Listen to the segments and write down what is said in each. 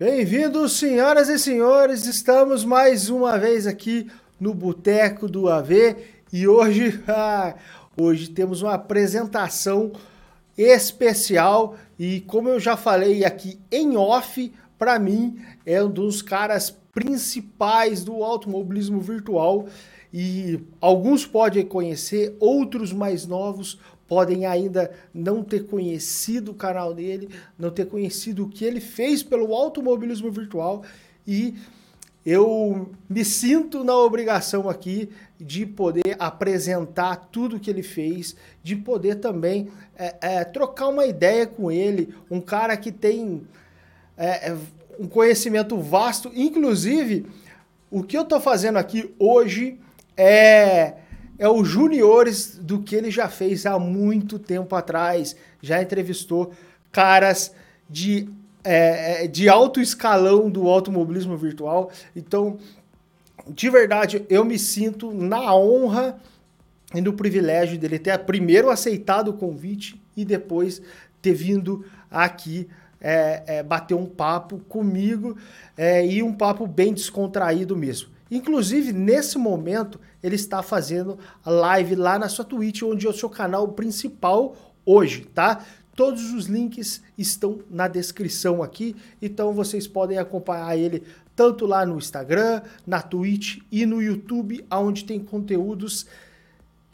Bem-vindos, senhoras e senhores. Estamos mais uma vez aqui no Boteco do AV e hoje, ah, hoje temos uma apresentação especial. E como eu já falei aqui em off, para mim é um dos caras principais do automobilismo virtual. E alguns podem conhecer, outros mais novos podem ainda não ter conhecido o canal dele, não ter conhecido o que ele fez pelo automobilismo virtual. E eu me sinto na obrigação aqui de poder apresentar tudo que ele fez, de poder também é, é, trocar uma ideia com ele, um cara que tem é, é um conhecimento vasto, inclusive o que eu estou fazendo aqui hoje é é o juniores do que ele já fez há muito tempo atrás. Já entrevistou caras de, é, é, de alto escalão do automobilismo virtual. Então, de verdade, eu me sinto na honra e no privilégio dele ter primeiro aceitado o convite e depois ter vindo aqui é, é, bater um papo comigo é, e um papo bem descontraído mesmo. Inclusive, nesse momento, ele está fazendo a live lá na sua Twitch, onde é o seu canal principal hoje, tá? Todos os links estão na descrição aqui, então vocês podem acompanhar ele tanto lá no Instagram, na Twitch e no YouTube, onde tem conteúdos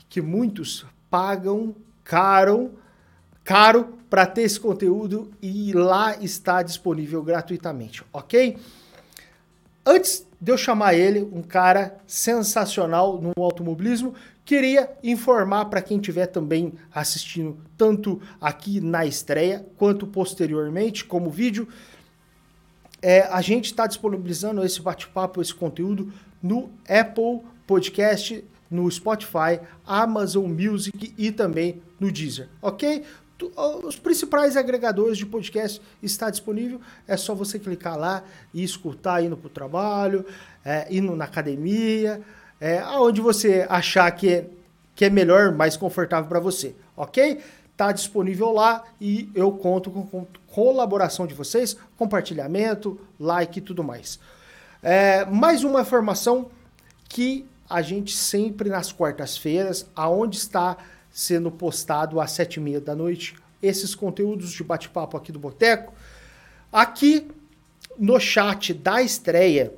que muitos pagam caro, caro para ter esse conteúdo e lá está disponível gratuitamente, ok? Antes de eu chamar ele, um cara sensacional no automobilismo, queria informar para quem estiver também assistindo, tanto aqui na estreia quanto posteriormente, como vídeo, é, a gente está disponibilizando esse bate-papo, esse conteúdo no Apple Podcast, no Spotify, Amazon Music e também no Deezer, ok? Os principais agregadores de podcast está disponível. É só você clicar lá e escutar indo para o trabalho, é, indo na academia, é, aonde você achar que é, que é melhor, mais confortável para você, ok? Está disponível lá e eu conto com, com colaboração de vocês, compartilhamento, like e tudo mais. É, mais uma informação que a gente sempre nas quartas-feiras, aonde está sendo postado às sete e meia da noite esses conteúdos de bate-papo aqui do Boteco. Aqui no chat da estreia,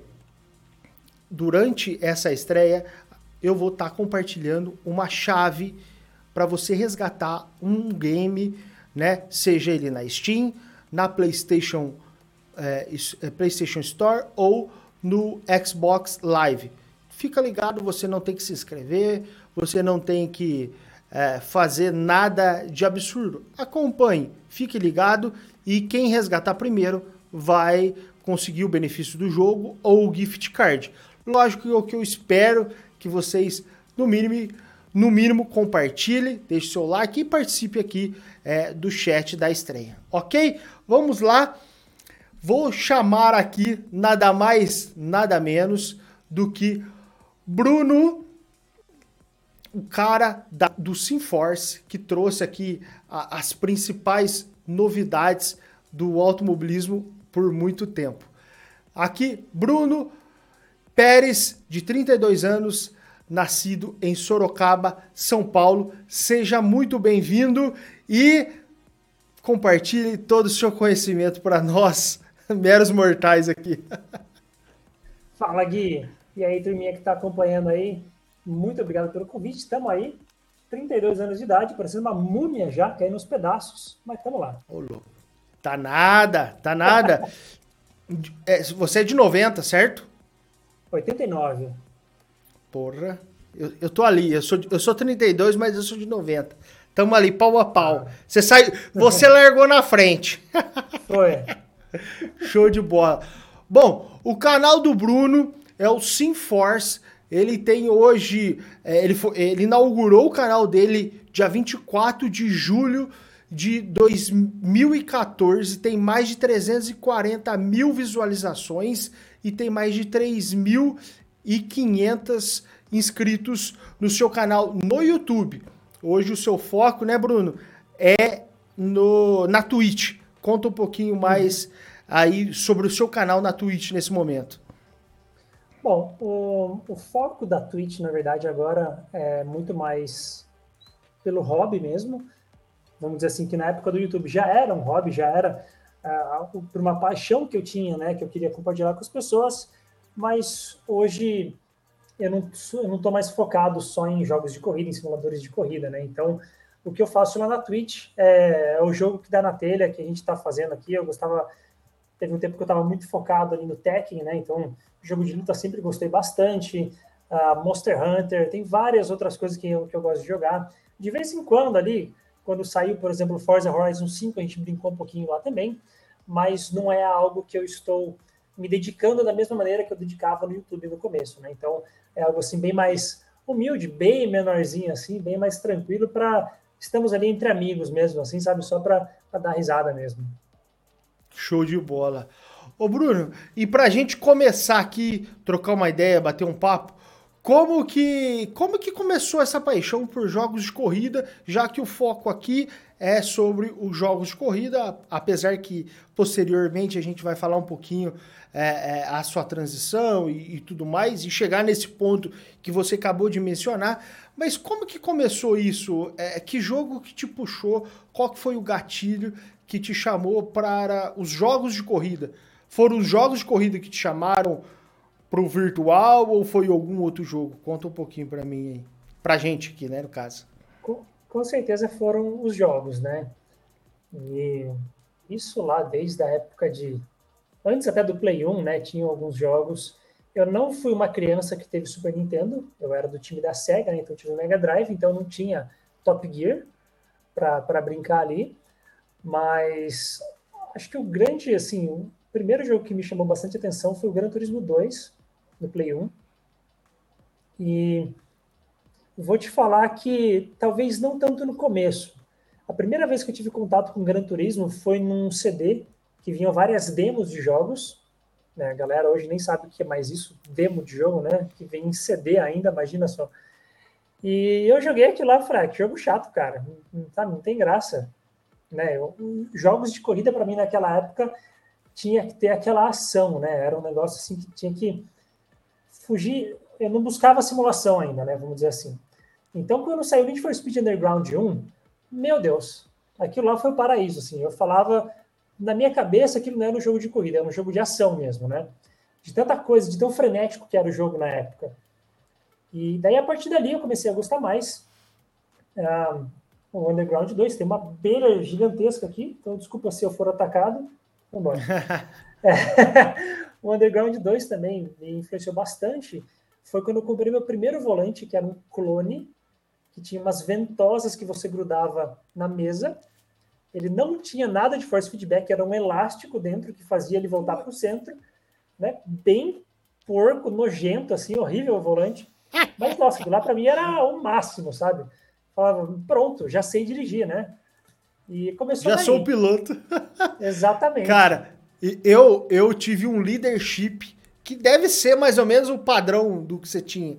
durante essa estreia, eu vou estar tá compartilhando uma chave para você resgatar um game, né? Seja ele na Steam, na PlayStation, é, PlayStation Store ou no Xbox Live. Fica ligado, você não tem que se inscrever, você não tem que é, fazer nada de absurdo. Acompanhe, fique ligado e quem resgatar primeiro vai conseguir o benefício do jogo ou o gift card. Lógico que o que eu espero que vocês, no mínimo, no mínimo compartilhe, deixe seu like e participe aqui é, do chat da estreia, ok? Vamos lá. Vou chamar aqui nada mais, nada menos do que Bruno o cara da, do SimForce que trouxe aqui a, as principais novidades do automobilismo por muito tempo. Aqui, Bruno Pérez, de 32 anos, nascido em Sorocaba, São Paulo. Seja muito bem-vindo e compartilhe todo o seu conhecimento para nós, meros mortais aqui. Fala, Gui. E aí, turminha que está acompanhando aí, muito obrigado pelo convite. Estamos aí, 32 anos de idade, parecendo uma múmia já, caindo nos pedaços, mas estamos lá. Ô, louco. Tá nada, tá nada. é, você é de 90, certo? 89. Porra. Eu, eu tô ali, eu sou, eu sou 32, mas eu sou de 90. Tamo ali, pau a pau. Ah. Você sai, você largou na frente. Foi. Show de bola. Bom, o canal do Bruno é o SimForce ele tem hoje. É, ele, foi, ele inaugurou o canal dele dia 24 de julho de 2014. Tem mais de 340 mil visualizações e tem mais de 3.500 inscritos no seu canal no YouTube. Hoje o seu foco, né, Bruno, é no, na Twitch. Conta um pouquinho mais aí sobre o seu canal na Twitch nesse momento? Bom, o, o foco da Twitch, na verdade, agora é muito mais pelo hobby mesmo. Vamos dizer assim, que na época do YouTube já era um hobby, já era uh, por uma paixão que eu tinha, né? Que eu queria compartilhar com as pessoas, mas hoje eu não, eu não tô mais focado só em jogos de corrida, em simuladores de corrida, né? Então, o que eu faço lá na Twitch é, é o jogo que dá na telha, que a gente está fazendo aqui. Eu gostava, teve um tempo que eu estava muito focado ali no Tekken, né? Então, jogo de luta sempre gostei bastante. Uh, Monster Hunter, tem várias outras coisas que eu, que eu gosto de jogar. De vez em quando ali, quando saiu, por exemplo, Forza Horizon 5, a gente brincou um pouquinho lá também, mas não é algo que eu estou me dedicando da mesma maneira que eu dedicava no YouTube no começo, né? Então, é algo assim bem mais humilde, bem menorzinho assim, bem mais tranquilo para estamos ali entre amigos mesmo, assim, sabe, só para dar risada mesmo. Show de bola. Ô Bruno, e para a gente começar aqui, trocar uma ideia, bater um papo, como que, como que começou essa paixão por jogos de corrida, já que o foco aqui é sobre os jogos de corrida, apesar que posteriormente a gente vai falar um pouquinho é, é, a sua transição e, e, tudo mais, e chegar nesse ponto que você acabou de mencionar. Mas como que começou isso? É, que jogo que te puxou? Qual que foi o gatilho que te chamou para os jogos de corrida? Foram os jogos de corrida que te chamaram pro virtual ou foi algum outro jogo? Conta um pouquinho para mim aí. Pra gente aqui, né, no caso. Com, com, certeza foram os jogos, né? E isso lá desde a época de antes até do Play 1, né, tinha alguns jogos. Eu não fui uma criança que teve Super Nintendo, eu era do time da Sega, né, então eu tive o Mega Drive, então não tinha Top Gear para brincar ali. Mas acho que o grande, assim, o primeiro jogo que me chamou bastante atenção foi o Gran Turismo 2, no Play 1. E vou te falar que talvez não tanto no começo. A primeira vez que eu tive contato com Gran Turismo foi num CD que vinham várias demos de jogos. Né? A galera hoje nem sabe o que é mais isso, demo de jogo, né? Que vem em CD ainda, imagina só. E eu joguei aquilo lá, falei, ah, que jogo chato, cara. Não, tá, não tem graça. Né? Eu, jogos de corrida, para mim, naquela época, tinha que ter aquela ação, né? Era um negócio assim que tinha que fugir, eu não buscava simulação ainda, né? Vamos dizer assim. Então, quando saiu Need for Speed Underground 1, meu Deus, aquilo lá foi o paraíso, assim. Eu falava, na minha cabeça, aquilo não era um jogo de corrida, era um jogo de ação mesmo, né? De tanta coisa, de tão frenético que era o jogo na época. E daí, a partir dali, eu comecei a gostar mais. Ah, o Underground 2 tem uma beira gigantesca aqui, então desculpa se eu for atacado. Vamos embora. é. O Underground 2 também me influenciou bastante. Foi quando eu comprei meu primeiro volante, que era um clone, que tinha umas ventosas que você grudava na mesa. Ele não tinha nada de force feedback, era um elástico dentro que fazia ele voltar para o centro, né? Bem porco, nojento, assim, horrível o volante. Mas, nossa, lá para mim era o máximo, sabe? Falava, pronto, já sei dirigir, né? E começou Já daí. sou o piloto. Exatamente. Cara, eu, eu tive um leadership que deve ser mais ou menos o padrão do que você tinha.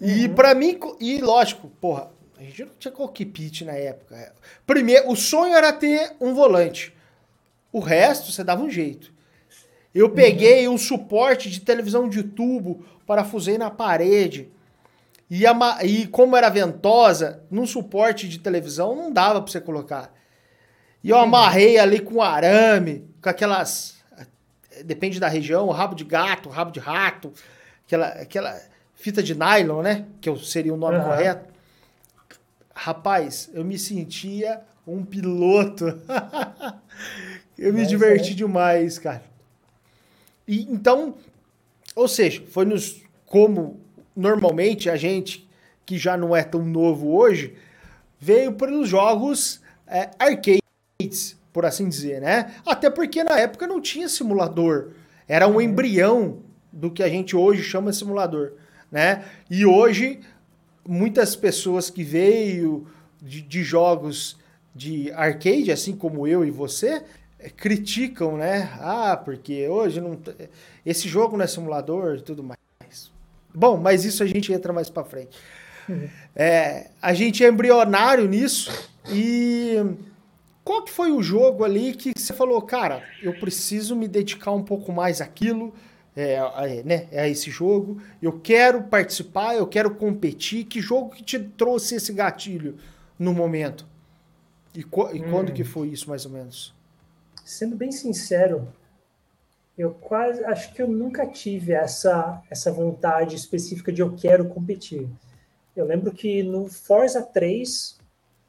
E uhum. para mim, e lógico, porra, a gente não tinha cockpit na época. Primeiro, o sonho era ter um volante. O resto você dava um jeito. Eu uhum. peguei um suporte de televisão de tubo, parafusei na parede. E, a, e como era ventosa, num suporte de televisão não dava para você colocar. E eu amarrei ali com arame, com aquelas. Depende da região, rabo de gato, rabo de rato, aquela, aquela fita de nylon, né? Que seria o nome uhum. correto. Rapaz, eu me sentia um piloto. eu me diverti é. demais, cara. E então, ou seja, foi nos como normalmente a gente que já não é tão novo hoje veio pelos jogos é, arcades por assim dizer, né? Até porque na época não tinha simulador. Era um embrião do que a gente hoje chama de simulador, né? E hoje muitas pessoas que veio de, de jogos de arcade, assim como eu e você, é, criticam, né? Ah, porque hoje não esse jogo não é simulador e tudo mais. Bom, mas isso a gente entra mais para frente. Uhum. É, a gente é embrionário nisso e qual que foi o jogo ali que você falou, cara, eu preciso me dedicar um pouco mais àquilo, é, é, né, a esse jogo, eu quero participar, eu quero competir. Que jogo que te trouxe esse gatilho no momento? E, e hum. quando que foi isso, mais ou menos? Sendo bem sincero, eu quase acho que eu nunca tive essa, essa vontade específica de eu quero competir. Eu lembro que no Forza 3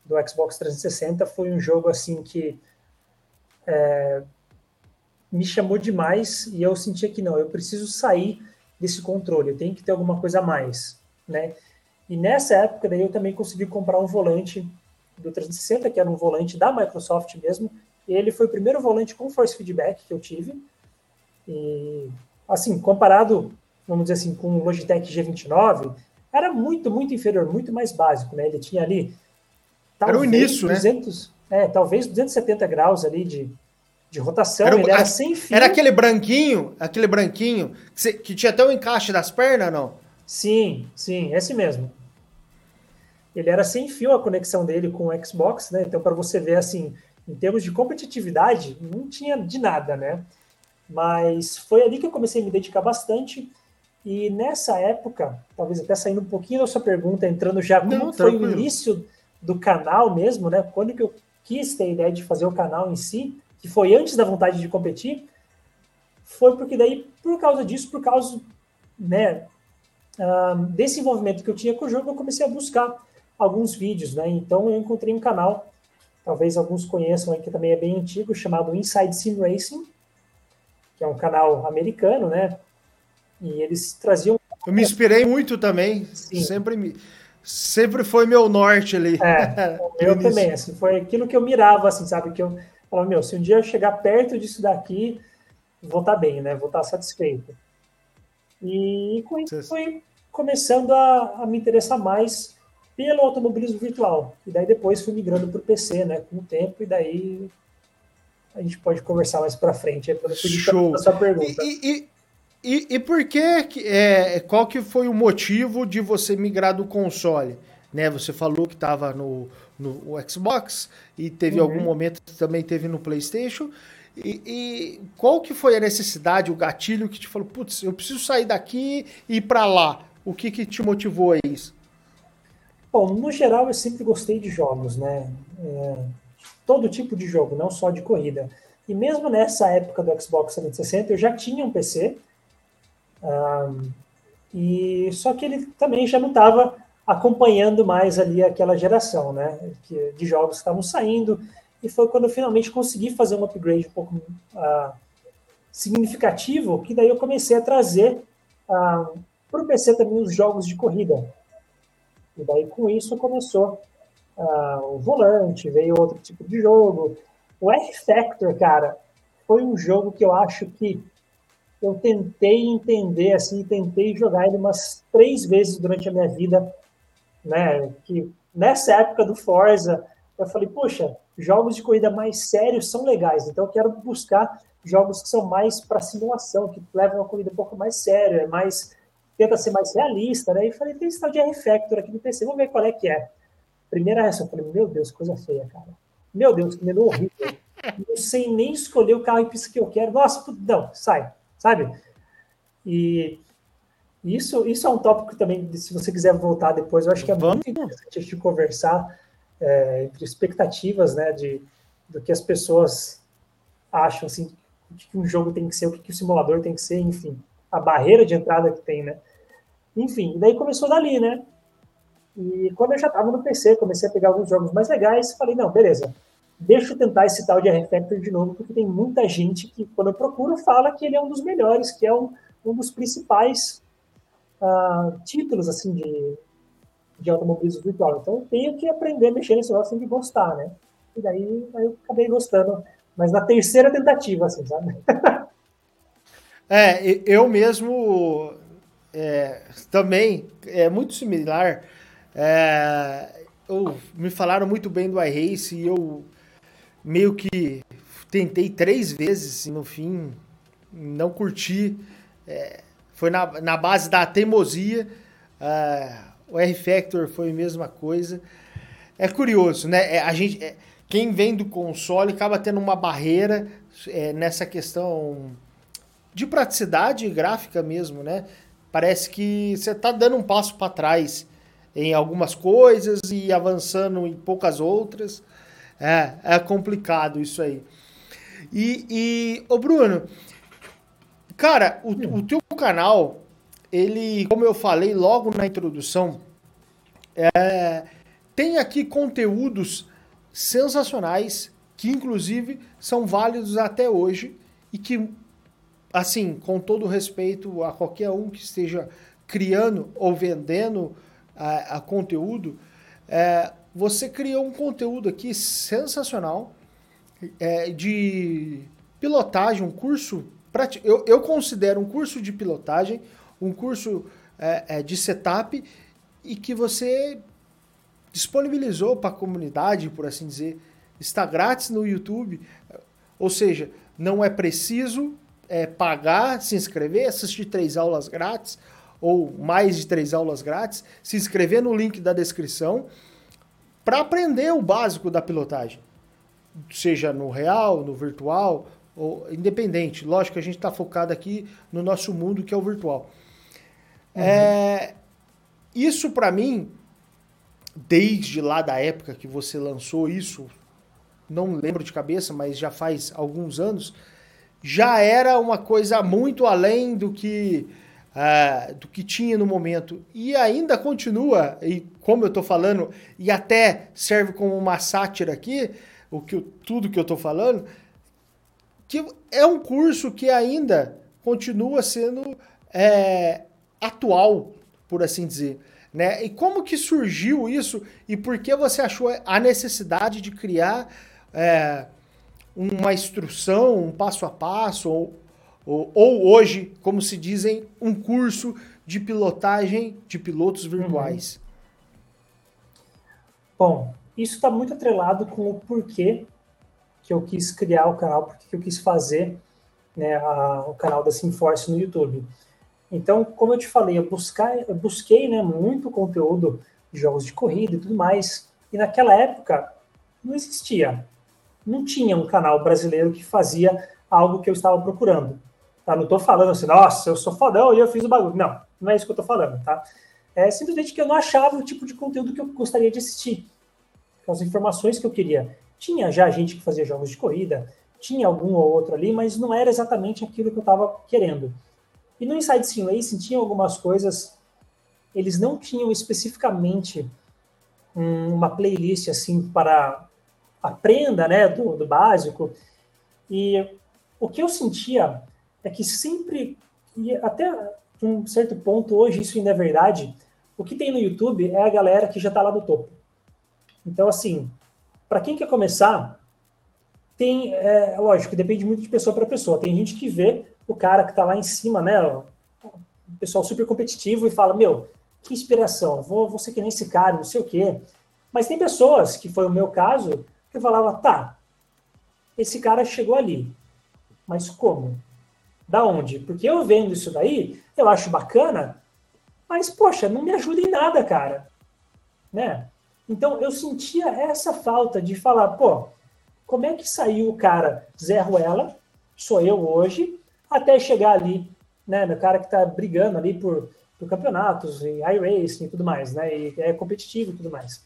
do Xbox 360 foi um jogo assim que é, me chamou demais e eu sentia que não, eu preciso sair desse controle, eu tenho que ter alguma coisa a mais, né? E nessa época daí eu também consegui comprar um volante do 360, que era um volante da Microsoft mesmo. Ele foi o primeiro volante com force feedback que eu tive. E assim, comparado, vamos dizer assim, com o Logitech G29, era muito, muito inferior, muito mais básico, né? Ele tinha ali talvez era o início, 200, né? É, talvez 270 graus ali de, de rotação, era, ele era sem fio. Era aquele branquinho, aquele branquinho, que, que tinha até o encaixe das pernas, não? Sim, sim, esse mesmo. Ele era sem fio a conexão dele com o Xbox, né? Então, para você ver, assim, em termos de competitividade, não tinha de nada, né? Mas foi ali que eu comecei a me dedicar bastante. E nessa época, talvez até saindo um pouquinho da sua pergunta, entrando já como não, foi o início do canal mesmo, né? Quando que eu quis ter a ideia de fazer o canal em si, que foi antes da vontade de competir, foi porque daí, por causa disso, por causa né, uh, desse envolvimento que eu tinha com o jogo, eu comecei a buscar alguns vídeos, né? Então eu encontrei um canal, talvez alguns conheçam aí, que também é bem antigo, chamado Inside Sim Racing, que é um canal americano, né? E eles traziam. Eu me inspirei muito também. Sim. Sempre me sempre foi meu norte ali. É, o meu também, assim, foi aquilo que eu mirava, assim, sabe? Que eu falava, meu, se um dia eu chegar perto disso daqui, vou estar tá bem, né? Vou estar tá satisfeito. E com isso foi começando a, a, me interessar mais pelo automobilismo virtual. E daí depois fui migrando para o PC, né? Com o tempo, e daí a gente pode conversar mais para frente. Para Show. A sua pergunta. E, e, e, e por que, é, qual que foi o motivo de você migrar do console? Né, você falou que estava no, no Xbox e teve uhum. algum momento que também teve no PlayStation. E, e, qual que foi a necessidade, o gatilho que te falou, putz, eu preciso sair daqui e ir para lá? O que que te motivou a isso? Bom, no geral eu sempre gostei de jogos, né? É, todo tipo de jogo, não só de corrida. E mesmo nessa época do Xbox 360 eu já tinha um PC, um, e só que ele também já não estava acompanhando mais ali aquela geração, né, de jogos que estavam saindo. E foi quando eu finalmente consegui fazer um upgrade um pouco uh, significativo, que daí eu comecei a trazer uh, para o PC também os jogos de corrida. E daí com isso começou uh, o volante, veio outro tipo de jogo. O R-Factor, cara, foi um jogo que eu acho que eu tentei entender, assim, tentei jogar ele umas três vezes durante a minha vida, né? Que nessa época do Forza, eu falei, poxa, jogos de corrida mais sérios são legais, então eu quero buscar jogos que são mais para simulação, que levam a corrida um pouco mais séria, mais tenta ser mais realista, né? E falei, tem esse tal de R-Factor aqui no PC, vamos ver qual é que é. Primeira reação, eu falei, meu Deus, coisa feia, cara. Meu Deus, que menu horrível. Não sei nem escolher o carro e pista que eu quero. Nossa, não, sai sabe? E isso, isso é um tópico também, se você quiser voltar depois, eu acho que é muito interessante a gente conversar é, entre expectativas, né, de, do que as pessoas acham, assim, o que um jogo tem que ser, o que o simulador tem que ser, enfim, a barreira de entrada que tem, né? Enfim, daí começou dali, né? E quando eu já estava no PC, comecei a pegar alguns jogos mais legais, falei, não, beleza, deixa eu tentar esse tal de R-Factor de novo, porque tem muita gente que, quando eu procuro, fala que ele é um dos melhores, que é um, um dos principais uh, títulos, assim, de, de automobilismo virtual. Então, eu tenho que aprender a mexer nesse negócio, tenho que gostar, né? E daí, aí eu acabei gostando, mas na terceira tentativa, assim, sabe? é, eu mesmo é, também, é muito similar, é, eu, me falaram muito bem do iRace e eu meio que tentei três vezes e no fim não curti. É, foi na, na base da teimosia. Uh, o R-Factor foi a mesma coisa. É curioso, né? É, a gente, é, quem vem do console acaba tendo uma barreira é, nessa questão de praticidade gráfica mesmo, né? Parece que você está dando um passo para trás em algumas coisas e avançando em poucas outras. É, é complicado isso aí. E, e ô Bruno, cara, o, o teu canal, ele, como eu falei logo na introdução, é, tem aqui conteúdos sensacionais que inclusive são válidos até hoje e que, assim, com todo respeito a qualquer um que esteja criando ou vendendo a, a conteúdo, é, você criou um conteúdo aqui sensacional é, de pilotagem, um curso. Eu, eu considero um curso de pilotagem, um curso é, é de setup e que você disponibilizou para a comunidade, por assim dizer. Está grátis no YouTube, ou seja, não é preciso é, pagar, se inscrever, assistir três aulas grátis ou mais de três aulas grátis, se inscrever no link da descrição para aprender o básico da pilotagem, seja no real, no virtual, ou independente. Lógico que a gente está focado aqui no nosso mundo que é o virtual. Uhum. É, isso para mim, desde lá da época que você lançou isso, não lembro de cabeça, mas já faz alguns anos, já era uma coisa muito além do que uh, do que tinha no momento. E ainda continua, e como eu estou falando, e até serve como uma sátira aqui, o que, tudo que eu estou falando, que é um curso que ainda continua sendo é, atual, por assim dizer. Né? E como que surgiu isso e por que você achou a necessidade de criar é, uma instrução, um passo a passo, ou, ou, ou, hoje, como se dizem, um curso de pilotagem de pilotos virtuais? Uhum. Bom, isso está muito atrelado com o porquê que eu quis criar o canal, porque que eu quis fazer né, a, o canal da Simforce no YouTube. Então, como eu te falei, eu, buscar, eu busquei né, muito conteúdo de jogos de corrida e tudo mais, e naquela época não existia, não tinha um canal brasileiro que fazia algo que eu estava procurando. Tá? Não estou falando assim, nossa, eu sou fodão e eu fiz o bagulho. Não, não é isso que eu estou falando, tá? É simplesmente que eu não achava o tipo de conteúdo que eu gostaria de assistir. As informações que eu queria. Tinha já gente que fazia jogos de corrida, tinha algum ou outro ali, mas não era exatamente aquilo que eu estava querendo. E no Inside Sim Racing tinha algumas coisas, eles não tinham especificamente uma playlist assim para aprenda, né, do, do básico. E o que eu sentia é que sempre, e até um certo ponto, hoje isso ainda é verdade, o que tem no YouTube é a galera que já está lá no topo. Então, assim, para quem quer começar, tem, é, lógico, depende muito de pessoa para pessoa. Tem gente que vê o cara que está lá em cima, né, o pessoal super competitivo e fala, meu, que inspiração, vou, vou ser que nem esse cara, não sei o quê. Mas tem pessoas, que foi o meu caso, que falava, tá, esse cara chegou ali, mas como? Da onde? Porque eu vendo isso daí, eu acho bacana, mas, poxa, não me ajuda em nada, cara. Né? Então, eu sentia essa falta de falar, pô, como é que saiu o cara Zé Ruela, sou eu hoje, até chegar ali, né, no cara que está brigando ali por, por campeonatos, e iRacing e tudo mais, né, e é competitivo e tudo mais.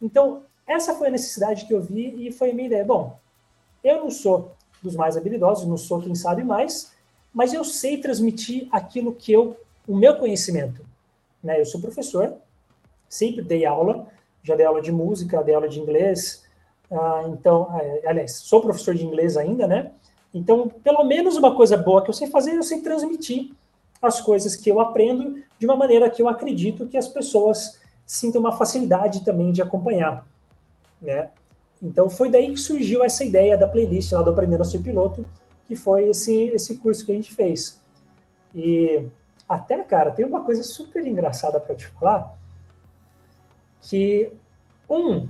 Então, essa foi a necessidade que eu vi e foi a minha ideia. Bom, eu não sou dos mais habilidosos, não sou quem sabe mais, mas eu sei transmitir aquilo que eu, o meu conhecimento. Né? Eu sou professor, sempre dei aula, já dei aula de música, dei aula de inglês, uh, então, uh, aliás, sou professor de inglês ainda, né? Então, pelo menos uma coisa boa que eu sei fazer, eu sei transmitir as coisas que eu aprendo de uma maneira que eu acredito que as pessoas sintam uma facilidade também de acompanhar, né? Então foi daí que surgiu essa ideia da playlist lá do Aprendendo a Ser Piloto, que foi esse, esse curso que a gente fez. E até, cara, tem uma coisa super engraçada para te falar, que um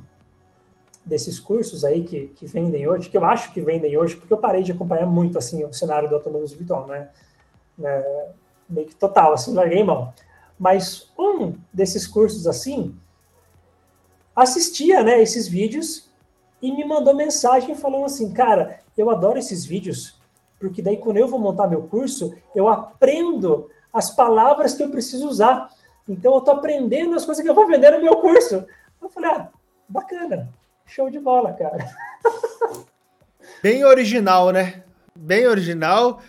desses cursos aí que, que vendem hoje, que eu acho que vendem hoje, porque eu parei de acompanhar muito assim o cenário do automobilismo virtual, né? né? Meio que total, assim, larguei mão. Mas um desses cursos assim assistia, né, esses vídeos e me mandou mensagem falando assim, cara, eu adoro esses vídeos, porque daí quando eu vou montar meu curso, eu aprendo as palavras que eu preciso usar. Então eu tô aprendendo as coisas que eu vou vender no meu curso. Eu falei, ah, bacana, show de bola, cara. Bem original, né? Bem original.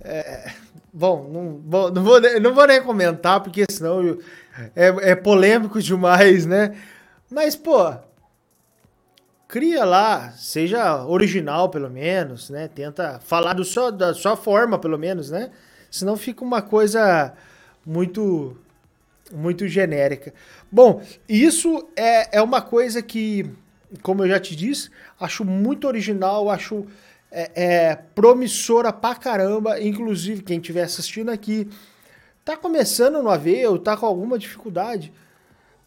É... Bom, não, não, vou, não vou nem comentar, porque senão eu, é, é polêmico demais, né? Mas, pô, cria lá, seja original pelo menos, né? Tenta falar do só, da sua forma, pelo menos, né? Senão fica uma coisa muito muito genérica. Bom, isso é, é uma coisa que, como eu já te disse, acho muito original, acho é, é promissora pra caramba. Inclusive, quem estiver assistindo aqui, tá começando no AV ou tá com alguma dificuldade,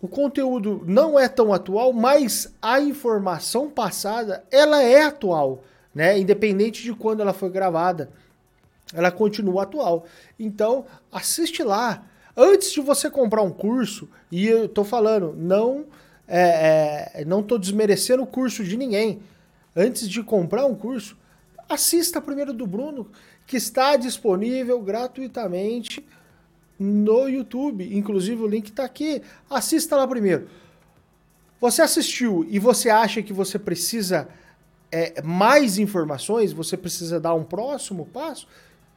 o conteúdo não é tão atual, mas a informação passada, ela é atual, né? Independente de quando ela foi gravada, ela continua atual. Então, assiste lá. Antes de você comprar um curso, e eu tô falando, não é, é, não tô desmerecendo o curso de ninguém. Antes de comprar um curso, assista primeiro do Bruno, que está disponível gratuitamente no YouTube. Inclusive o link está aqui. Assista lá primeiro. Você assistiu e você acha que você precisa é, mais informações, você precisa dar um próximo passo,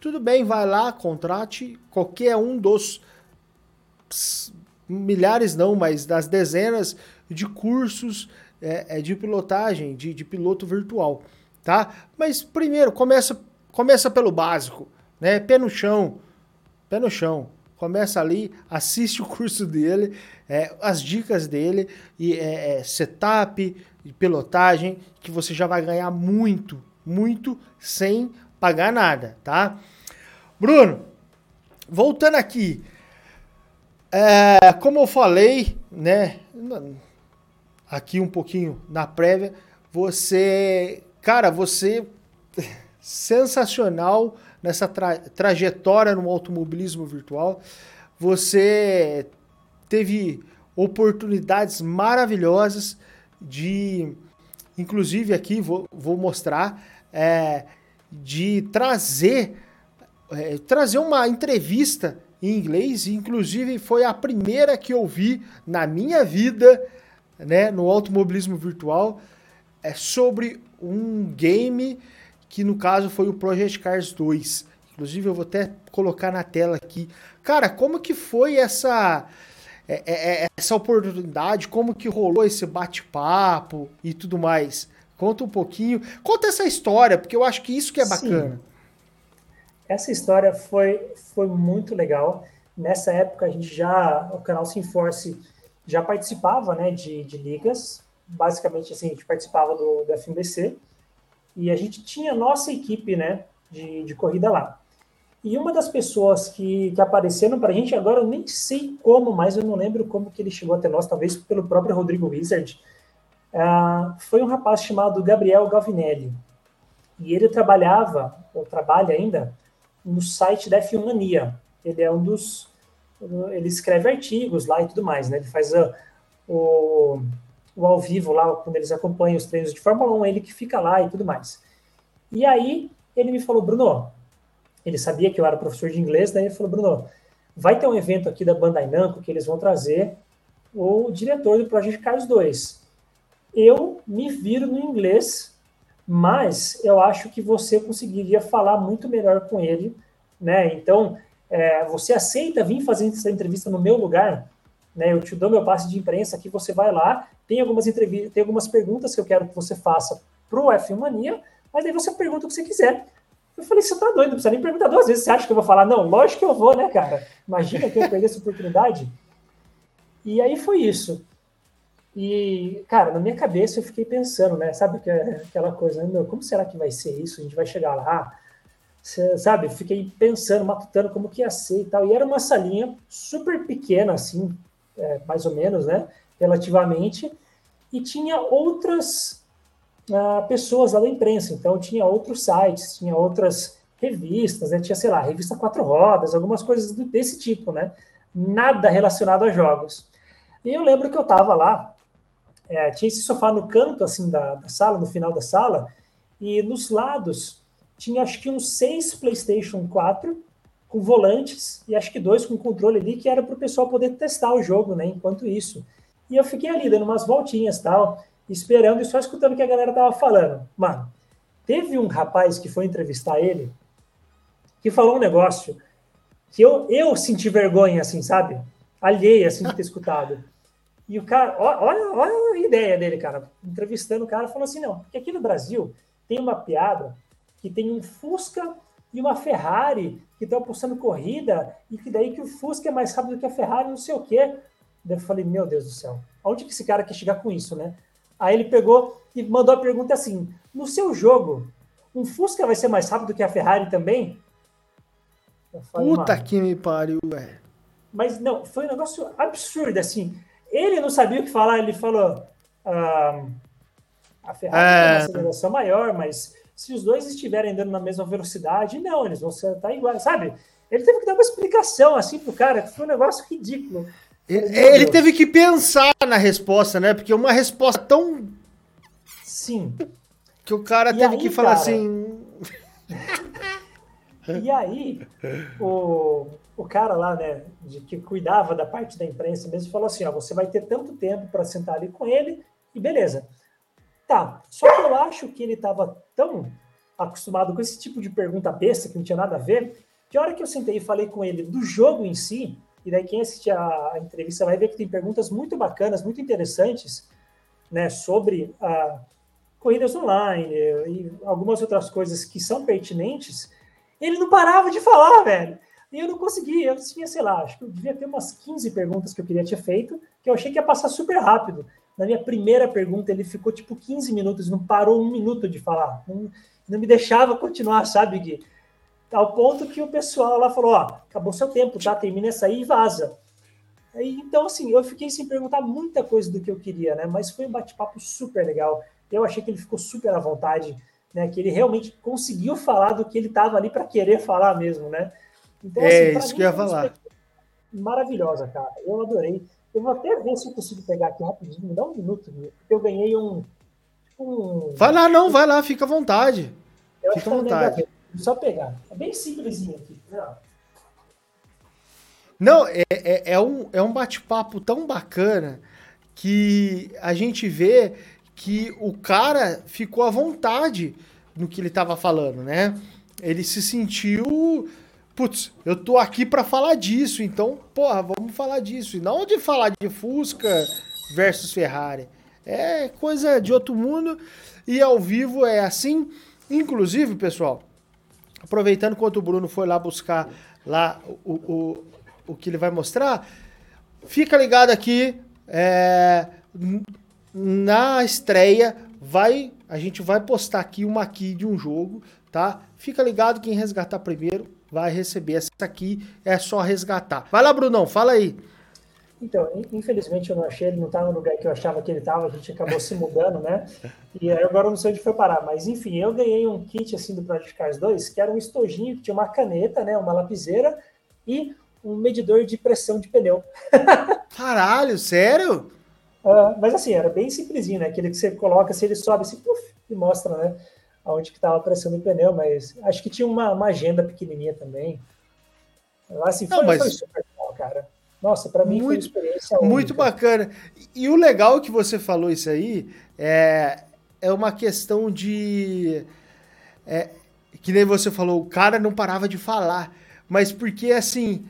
tudo bem, vai lá, contrate qualquer um dos milhares não, mas das dezenas de cursos é, é, de pilotagem, de, de piloto virtual, tá? Mas primeiro, começa, começa pelo básico, né? Pé no chão, pé no chão começa ali, assiste o curso dele, é, as dicas dele, e é, é, setup, pilotagem, que você já vai ganhar muito, muito sem pagar nada, tá? Bruno, voltando aqui, é, como eu falei, né, aqui um pouquinho na prévia, você, cara, você sensacional nessa tra trajetória no automobilismo virtual. Você teve oportunidades maravilhosas de, inclusive aqui vou, vou mostrar, é, de trazer, é, trazer uma entrevista em inglês, inclusive foi a primeira que eu vi na minha vida, né, no automobilismo virtual, é sobre um game que no caso foi o Project Cars 2. Inclusive eu vou até colocar na tela aqui. Cara, como que foi essa é, é, é, essa oportunidade? Como que rolou esse bate-papo e tudo mais? Conta um pouquinho. Conta essa história, porque eu acho que isso que é bacana. Sim. Essa história foi, foi muito legal. Nessa época a gente já, o canal Sinforce já participava né, de, de ligas. Basicamente assim, a gente participava do, do FMBC e a gente tinha nossa equipe né, de, de corrida lá. E uma das pessoas que, que apareceram para a gente, agora eu nem sei como, mas eu não lembro como que ele chegou até nós, talvez pelo próprio Rodrigo Wizard, uh, foi um rapaz chamado Gabriel Gavinelli. E ele trabalhava, ou trabalha ainda, no site da F1 Mania. Ele é um dos. Ele escreve artigos lá e tudo mais, né? Ele faz a, o, o ao vivo lá, quando eles acompanham os treinos de Fórmula 1, ele que fica lá e tudo mais. E aí ele me falou, Bruno, ele sabia que eu era professor de inglês, daí ele falou, Bruno, vai ter um evento aqui da Bandai Namco que eles vão trazer o diretor do Project Cars 2. Eu me viro no inglês, mas eu acho que você conseguiria falar muito melhor com ele, né? Então, é, você aceita vir fazer essa entrevista no meu lugar? Né, eu te dou meu passe de imprensa aqui, você vai lá, tem algumas entrevistas, tem algumas perguntas que eu quero que você faça para o F1 Mania, mas aí você pergunta o que você quiser. Eu falei, você tá doido, não precisa nem perguntar duas vezes. Você acha que eu vou falar? Não, lógico que eu vou, né, cara? Imagina que eu perder essa oportunidade. E aí foi isso. E, cara, na minha cabeça eu fiquei pensando, né? Sabe aquela coisa, né? Meu, como será que vai ser isso? A gente vai chegar lá? sabe? Fiquei pensando, matutando como que ia ser e tal. E era uma salinha super pequena, assim, é, mais ou menos, né? Relativamente. E tinha outras uh, pessoas lá da imprensa. Então, tinha outros sites, tinha outras revistas, né? Tinha, sei lá, revista Quatro Rodas, algumas coisas desse tipo, né? Nada relacionado a jogos. E eu lembro que eu estava lá é, tinha esse sofá no canto assim da, da, sala, no final da sala, e nos lados tinha acho que uns seis PlayStation 4 com volantes e acho que dois com controle ali, que era para o pessoal poder testar o jogo, né? Enquanto isso. E eu fiquei ali dando umas voltinhas tal, esperando e só escutando o que a galera tava falando. Mano, teve um rapaz que foi entrevistar ele que falou um negócio que eu, eu senti vergonha, assim, sabe? Alheia, assim, de ter escutado. E o cara, olha, olha a ideia dele, cara, entrevistando o cara, falou assim: não, porque aqui no Brasil tem uma piada que tem um Fusca e uma Ferrari que estão apostando corrida e que daí que o Fusca é mais rápido que a Ferrari, não sei o quê. Eu falei: meu Deus do céu, aonde que esse cara quer chegar com isso, né? Aí ele pegou e mandou a pergunta assim: no seu jogo, um Fusca vai ser mais rápido que a Ferrari também? Falei, Puta que me pariu, velho. Mas não, foi um negócio absurdo, assim. Ele não sabia o que falar, ele falou. Ah, a Ferrari é... tem uma aceleração maior, mas se os dois estiverem andando na mesma velocidade, não, eles vão estar iguais, sabe? Ele teve que dar uma explicação assim pro cara, que foi um negócio ridículo. Ele, ele teve que pensar na resposta, né? Porque uma resposta tão. Sim. Que o cara e teve aí, que falar cara... assim. E aí, o, o cara lá, né, de, que cuidava da parte da imprensa mesmo, falou assim: ó, você vai ter tanto tempo para sentar ali com ele, e beleza. Tá, só que eu acho que ele estava tão acostumado com esse tipo de pergunta besta, que não tinha nada a ver, que a hora que eu sentei e falei com ele do jogo em si, e daí quem assistir a, entrevista vai ver que tem perguntas muito bacanas, muito interessantes, né, sobre a corridas online e algumas outras coisas que são pertinentes, ele não parava de falar, velho. E eu não conseguia, eu tinha, sei lá, acho que eu devia ter umas 15 perguntas que eu queria ter feito, que eu achei que ia passar super rápido. Na minha primeira pergunta, ele ficou tipo 15 minutos, não parou um minuto de falar. Não, não me deixava continuar, sabe, Gui? Ao ponto que o pessoal lá falou: Ó, acabou seu tempo, tá? Termina essa aí e vaza. Aí, então, assim, eu fiquei sem perguntar muita coisa do que eu queria, né? Mas foi um bate-papo super legal. Eu achei que ele ficou super à vontade né? Que ele realmente conseguiu falar do que ele estava ali para querer falar mesmo, né? Então, é assim, isso que eu ia falar. Maravilhosa, cara. Eu adorei. Eu vou até ver se eu consigo pegar aqui rapidinho, me dá um minuto, porque eu ganhei um. um... Vai lá, não, vai lá, fica à vontade. Eu fica à vontade. Só pegar. É bem simplesinho aqui. Não, é, é, é um, é um bate-papo tão bacana que a gente vê que o cara ficou à vontade no que ele estava falando, né? Ele se sentiu, putz, eu tô aqui para falar disso, então, porra, vamos falar disso. E não de falar de Fusca versus Ferrari. É coisa de outro mundo e ao vivo é assim. Inclusive, pessoal, aproveitando enquanto o Bruno foi lá buscar lá o, o, o que ele vai mostrar, fica ligado aqui. É, na estreia vai a gente vai postar aqui uma aqui de um jogo, tá? Fica ligado quem resgatar primeiro vai receber essa aqui, é só resgatar. Vai lá, Brunão, fala aí. Então, infelizmente eu não achei, ele não estava no lugar que eu achava que ele estava, a gente acabou se mudando, né? E agora eu não sei onde foi parar, mas enfim, eu ganhei um kit assim do Project Cars 2, que era um estojinho que tinha uma caneta, né, uma lapiseira e um medidor de pressão de pneu. Caralho, sério? Uh, mas assim, era bem simplesinho, né? Aquele que você coloca, se ele sobe assim, puff, e mostra, né? Onde que estava aparecendo o pneu, mas acho que tinha uma, uma agenda pequenininha também. Assim, foi, Não, mas... foi super legal, cara. Nossa, para mim muito, foi uma experiência Muito única. bacana. E o legal que você falou isso aí é, é uma questão de... É, que nem você falou, o cara não parava de falar. Mas porque, assim,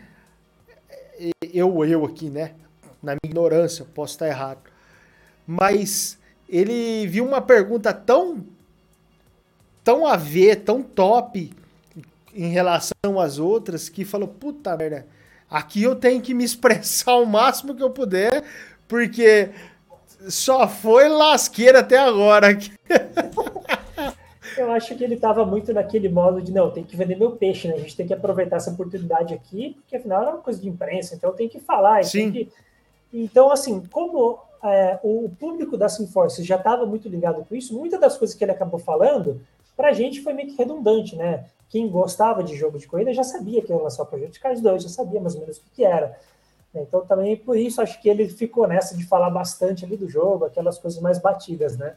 eu, eu aqui, né? na minha ignorância, posso estar errado. Mas ele viu uma pergunta tão tão a ver, tão top em relação às outras que falou: "Puta merda, aqui eu tenho que me expressar o máximo que eu puder, porque só foi lasqueira até agora". Eu acho que ele estava muito naquele modo de não, tem que vender meu peixe, né? A gente tem que aproveitar essa oportunidade aqui, porque afinal é uma coisa de imprensa, então tem que falar, Sim. que então, assim, como é, o público da Simforce já estava muito ligado com isso, muitas das coisas que ele acabou falando, para a gente foi meio que redundante, né? Quem gostava de jogo de corrida já sabia que ia lançar o Project Cars 2, já sabia mais ou menos o que era. Então também por isso acho que ele ficou nessa de falar bastante ali do jogo, aquelas coisas mais batidas, né?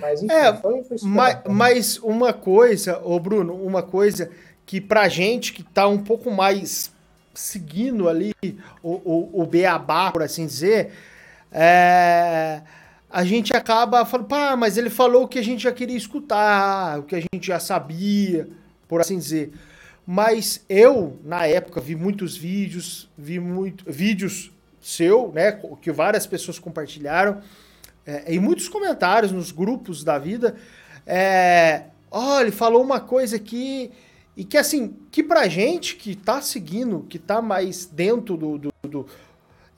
Mas enfim, é, foi, foi mas, mas, uma coisa, ô Bruno, uma coisa que pra gente que tá um pouco mais seguindo ali o, o, o beabá, por assim dizer, é, a gente acaba falando, pá, mas ele falou o que a gente já queria escutar, o que a gente já sabia, por assim dizer. Mas eu, na época, vi muitos vídeos, vi muito vídeos seu, né, que várias pessoas compartilharam, é, e muitos comentários nos grupos da vida. É, oh, ele falou uma coisa aqui e que assim, que pra gente que tá seguindo, que tá mais dentro do, do, do,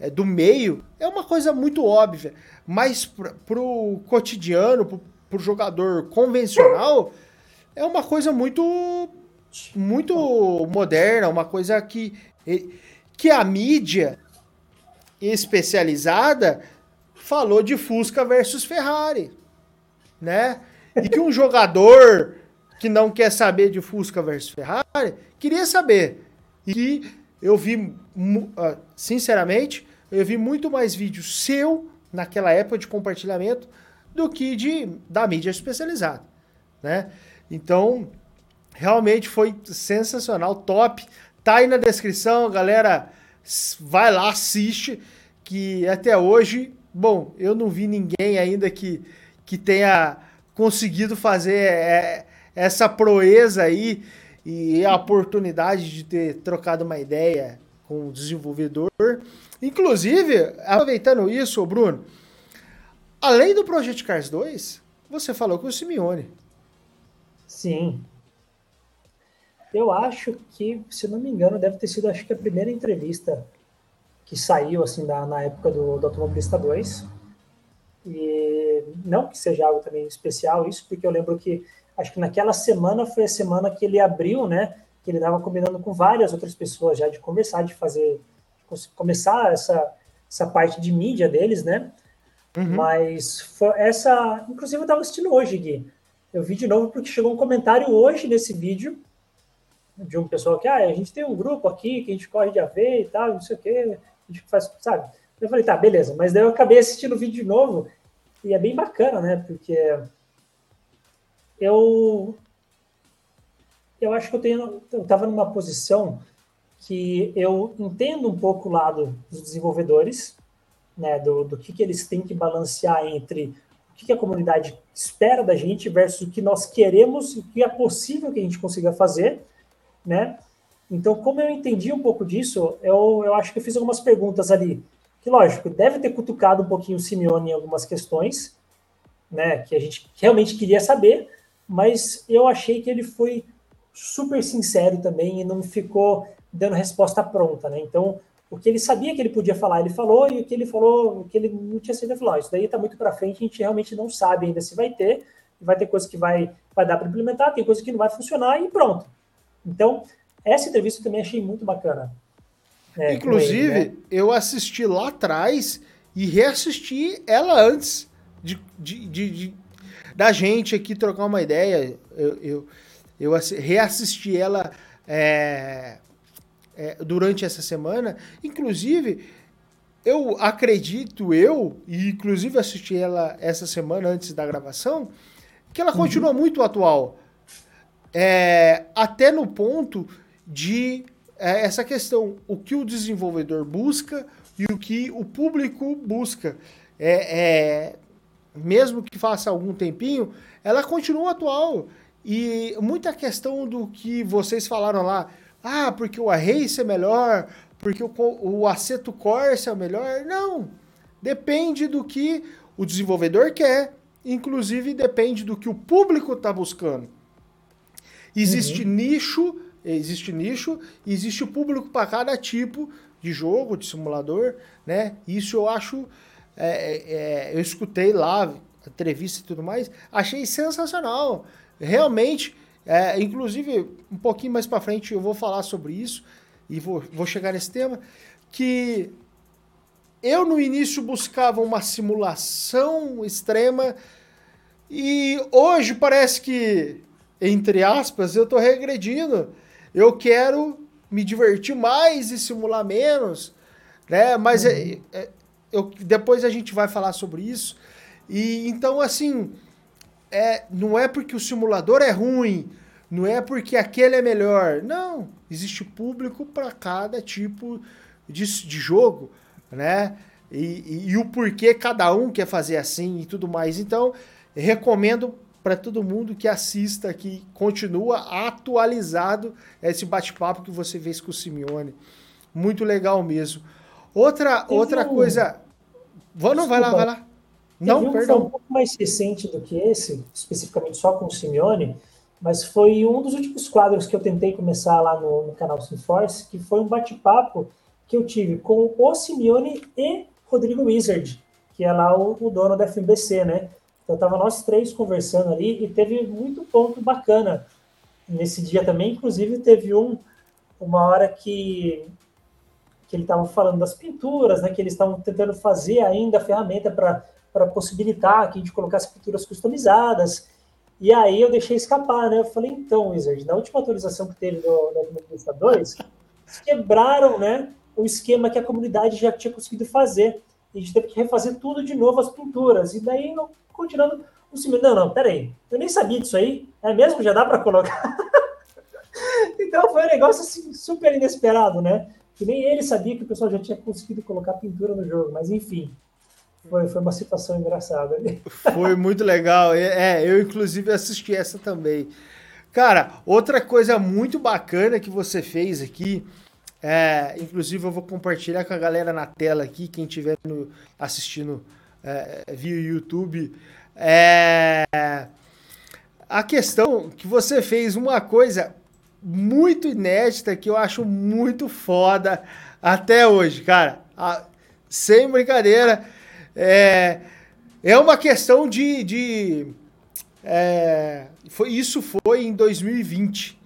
do meio, é uma coisa muito óbvia. Mas pro, pro cotidiano, pro, pro jogador convencional, é uma coisa muito muito moderna, uma coisa que, que a mídia especializada falou de Fusca versus Ferrari, né? E que um jogador que não quer saber de Fusca versus Ferrari queria saber. E eu vi, ah, sinceramente, eu vi muito mais vídeo seu naquela época de compartilhamento do que de da mídia especializada, né? Então, Realmente foi sensacional, top. Tá aí na descrição, galera. Vai lá, assiste. Que até hoje, bom, eu não vi ninguém ainda que, que tenha conseguido fazer é, essa proeza aí e a oportunidade de ter trocado uma ideia com o desenvolvedor. Inclusive, aproveitando isso, Bruno, além do Project Cars 2, você falou com o Simeone. Sim, eu acho que, se não me engano, deve ter sido acho que a primeira entrevista que saiu assim da, na época do, do Automobilista 2. E não que seja algo também especial isso, porque eu lembro que acho que naquela semana foi a semana que ele abriu, né? Que ele estava combinando com várias outras pessoas já de começar de fazer começar essa essa parte de mídia deles, né? Uhum. Mas foi essa, inclusive eu estava assistindo hoje, Gui. Eu vi de novo porque chegou um comentário hoje nesse vídeo de um pessoal que, ah, a gente tem um grupo aqui que a gente corre de AV e tal, não sei o quê, a gente faz, sabe? Eu falei, tá, beleza, mas daí eu acabei assistindo o vídeo de novo e é bem bacana, né? Porque eu eu acho que eu tenho eu tava numa posição que eu entendo um pouco o lado dos desenvolvedores, né, do, do que, que eles têm que balancear entre o que, que a comunidade espera da gente versus o que nós queremos e o que é possível que a gente consiga fazer né? Então, como eu entendi um pouco disso, eu, eu acho que eu fiz algumas perguntas ali, que lógico, deve ter cutucado um pouquinho o Simeone em algumas questões, né, que a gente realmente queria saber, mas eu achei que ele foi super sincero também e não ficou dando resposta pronta, né? Então, o que ele sabia que ele podia falar, ele falou, e o que ele falou, o que ele não tinha sido, falou, isso daí está muito para frente, a gente realmente não sabe ainda se vai ter, vai ter coisa que vai, vai dar para implementar, tem coisa que não vai funcionar e pronto. Então, essa entrevista eu também achei muito bacana. É, Inclusive, ele, né? eu assisti lá atrás e reassisti ela antes de, de, de, de da gente aqui trocar uma ideia. Eu, eu, eu reassisti ela é, é, durante essa semana. Inclusive, eu acredito, eu, e inclusive assisti ela essa semana antes da gravação, que ela uhum. continua muito atual é, até no ponto de é, essa questão, o que o desenvolvedor busca e o que o público busca. É, é, mesmo que faça algum tempinho, ela continua atual. E muita questão do que vocês falaram lá, ah, porque o Arrace é melhor, porque o, o Aceto Corsa é o melhor. Não. Depende do que o desenvolvedor quer, inclusive depende do que o público está buscando. Existe uhum. nicho, existe nicho, existe o público para cada tipo de jogo, de simulador, né? Isso eu acho, é, é, é, eu escutei lá, entrevista e tudo mais, achei sensacional. Realmente, é, inclusive, um pouquinho mais para frente eu vou falar sobre isso e vou, vou chegar nesse tema, que eu no início buscava uma simulação extrema e hoje parece que entre aspas, eu tô regredindo. Eu quero me divertir mais e simular menos, né? Mas uhum. é, é, eu, depois a gente vai falar sobre isso. E então, assim, é, não é porque o simulador é ruim, não é porque aquele é melhor. Não, existe público para cada tipo de, de jogo, né? E, e, e, o porquê cada um quer fazer assim e tudo mais. Então, recomendo para todo mundo que assista, que continua atualizado esse bate-papo que você fez com o Simeone. Muito legal mesmo. Outra, outra um... coisa. Vamos, vai lá, vai lá. Não, um perdão. um pouco mais recente do que esse, especificamente só com o Simeone, mas foi um dos últimos quadros que eu tentei começar lá no, no canal Sinforce, que foi um bate-papo que eu tive com o Simeone e Rodrigo Wizard, que é lá o, o dono da FBC, né? Então tava nós três conversando ali e teve muito ponto bacana nesse dia também. Inclusive teve um uma hora que que ele estava falando das pinturas, né? Que eles estavam tentando fazer ainda a ferramenta para para possibilitar que a gente colocasse pinturas customizadas. E aí eu deixei escapar, né? Eu falei, então, Wizard, na última atualização que teve da Comunidade 2, quebraram, né? O esquema que a comunidade já tinha conseguido fazer. A gente teve que refazer tudo de novo, as pinturas. E daí, continuando, o Simão, não, não, peraí, eu nem sabia disso aí. É mesmo? Já dá para colocar? então foi um negócio assim, super inesperado, né? Que nem ele sabia que o pessoal já tinha conseguido colocar pintura no jogo, mas enfim. Foi, foi uma situação engraçada. Foi muito legal. É, eu inclusive assisti essa também. Cara, outra coisa muito bacana que você fez aqui, é, inclusive eu vou compartilhar com a galera na tela aqui, quem estiver assistindo é, via YouTube, é a questão que você fez uma coisa muito inédita que eu acho muito foda até hoje, cara. A, sem brincadeira é, é uma questão de. de é, foi, isso foi em 2020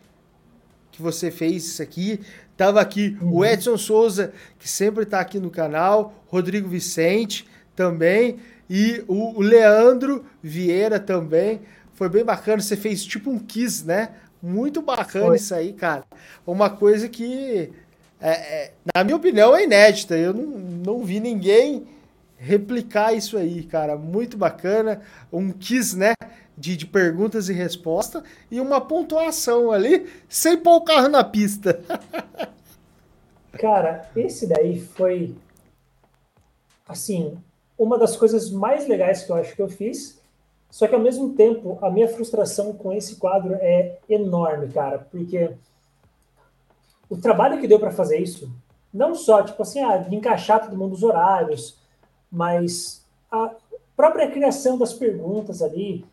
que você fez isso aqui. Tava aqui uhum. o Edson Souza, que sempre está aqui no canal, Rodrigo Vicente também, e o, Leandro Vieira também. Foi bem bacana. Você fez tipo um kiss, né? Muito bacana foi. isso aí, cara. Uma coisa que, é, é, na minha opinião, é inédita. Eu não, não vi ninguém replicar isso aí, cara. Muito bacana. Um quiz, né? De, de perguntas e respostas e uma pontuação ali, sem pôr o carro na pista. cara, esse daí foi, assim, uma das coisas mais legais que eu acho que eu fiz. Só que ao mesmo tempo, a minha frustração com esse quadro é enorme, cara, porque o trabalho que deu para fazer isso, não só, tipo assim, ah, encaixar todo mundo os horários, mas a própria criação das perguntas ali,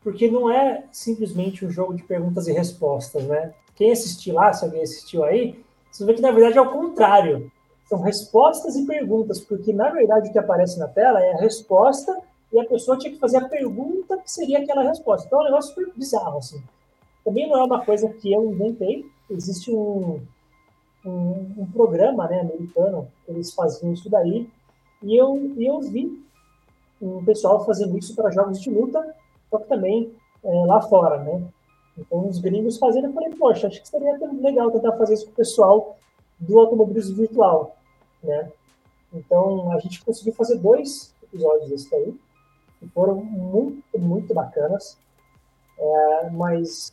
porque não é simplesmente um jogo de perguntas e respostas, né? Quem assistiu lá, se alguém assistiu aí, você vê que na verdade é o contrário. São respostas e perguntas, porque na verdade o que aparece na tela é a resposta e a pessoa tinha que fazer a pergunta que seria aquela resposta. Então é um negócio super bizarro, assim. Também não é uma coisa que eu inventei. Existe um, um, um programa né, americano, eles faziam isso daí, e eu, eu vi um pessoal fazendo isso para jogos de luta, só que também é, lá fora, né? Então, os gringos fazendo, eu falei, poxa, acho que seria legal tentar fazer isso com o pessoal do automobilismo virtual, né? Então, a gente conseguiu fazer dois episódios desse aí, que foram muito, muito bacanas, é, mas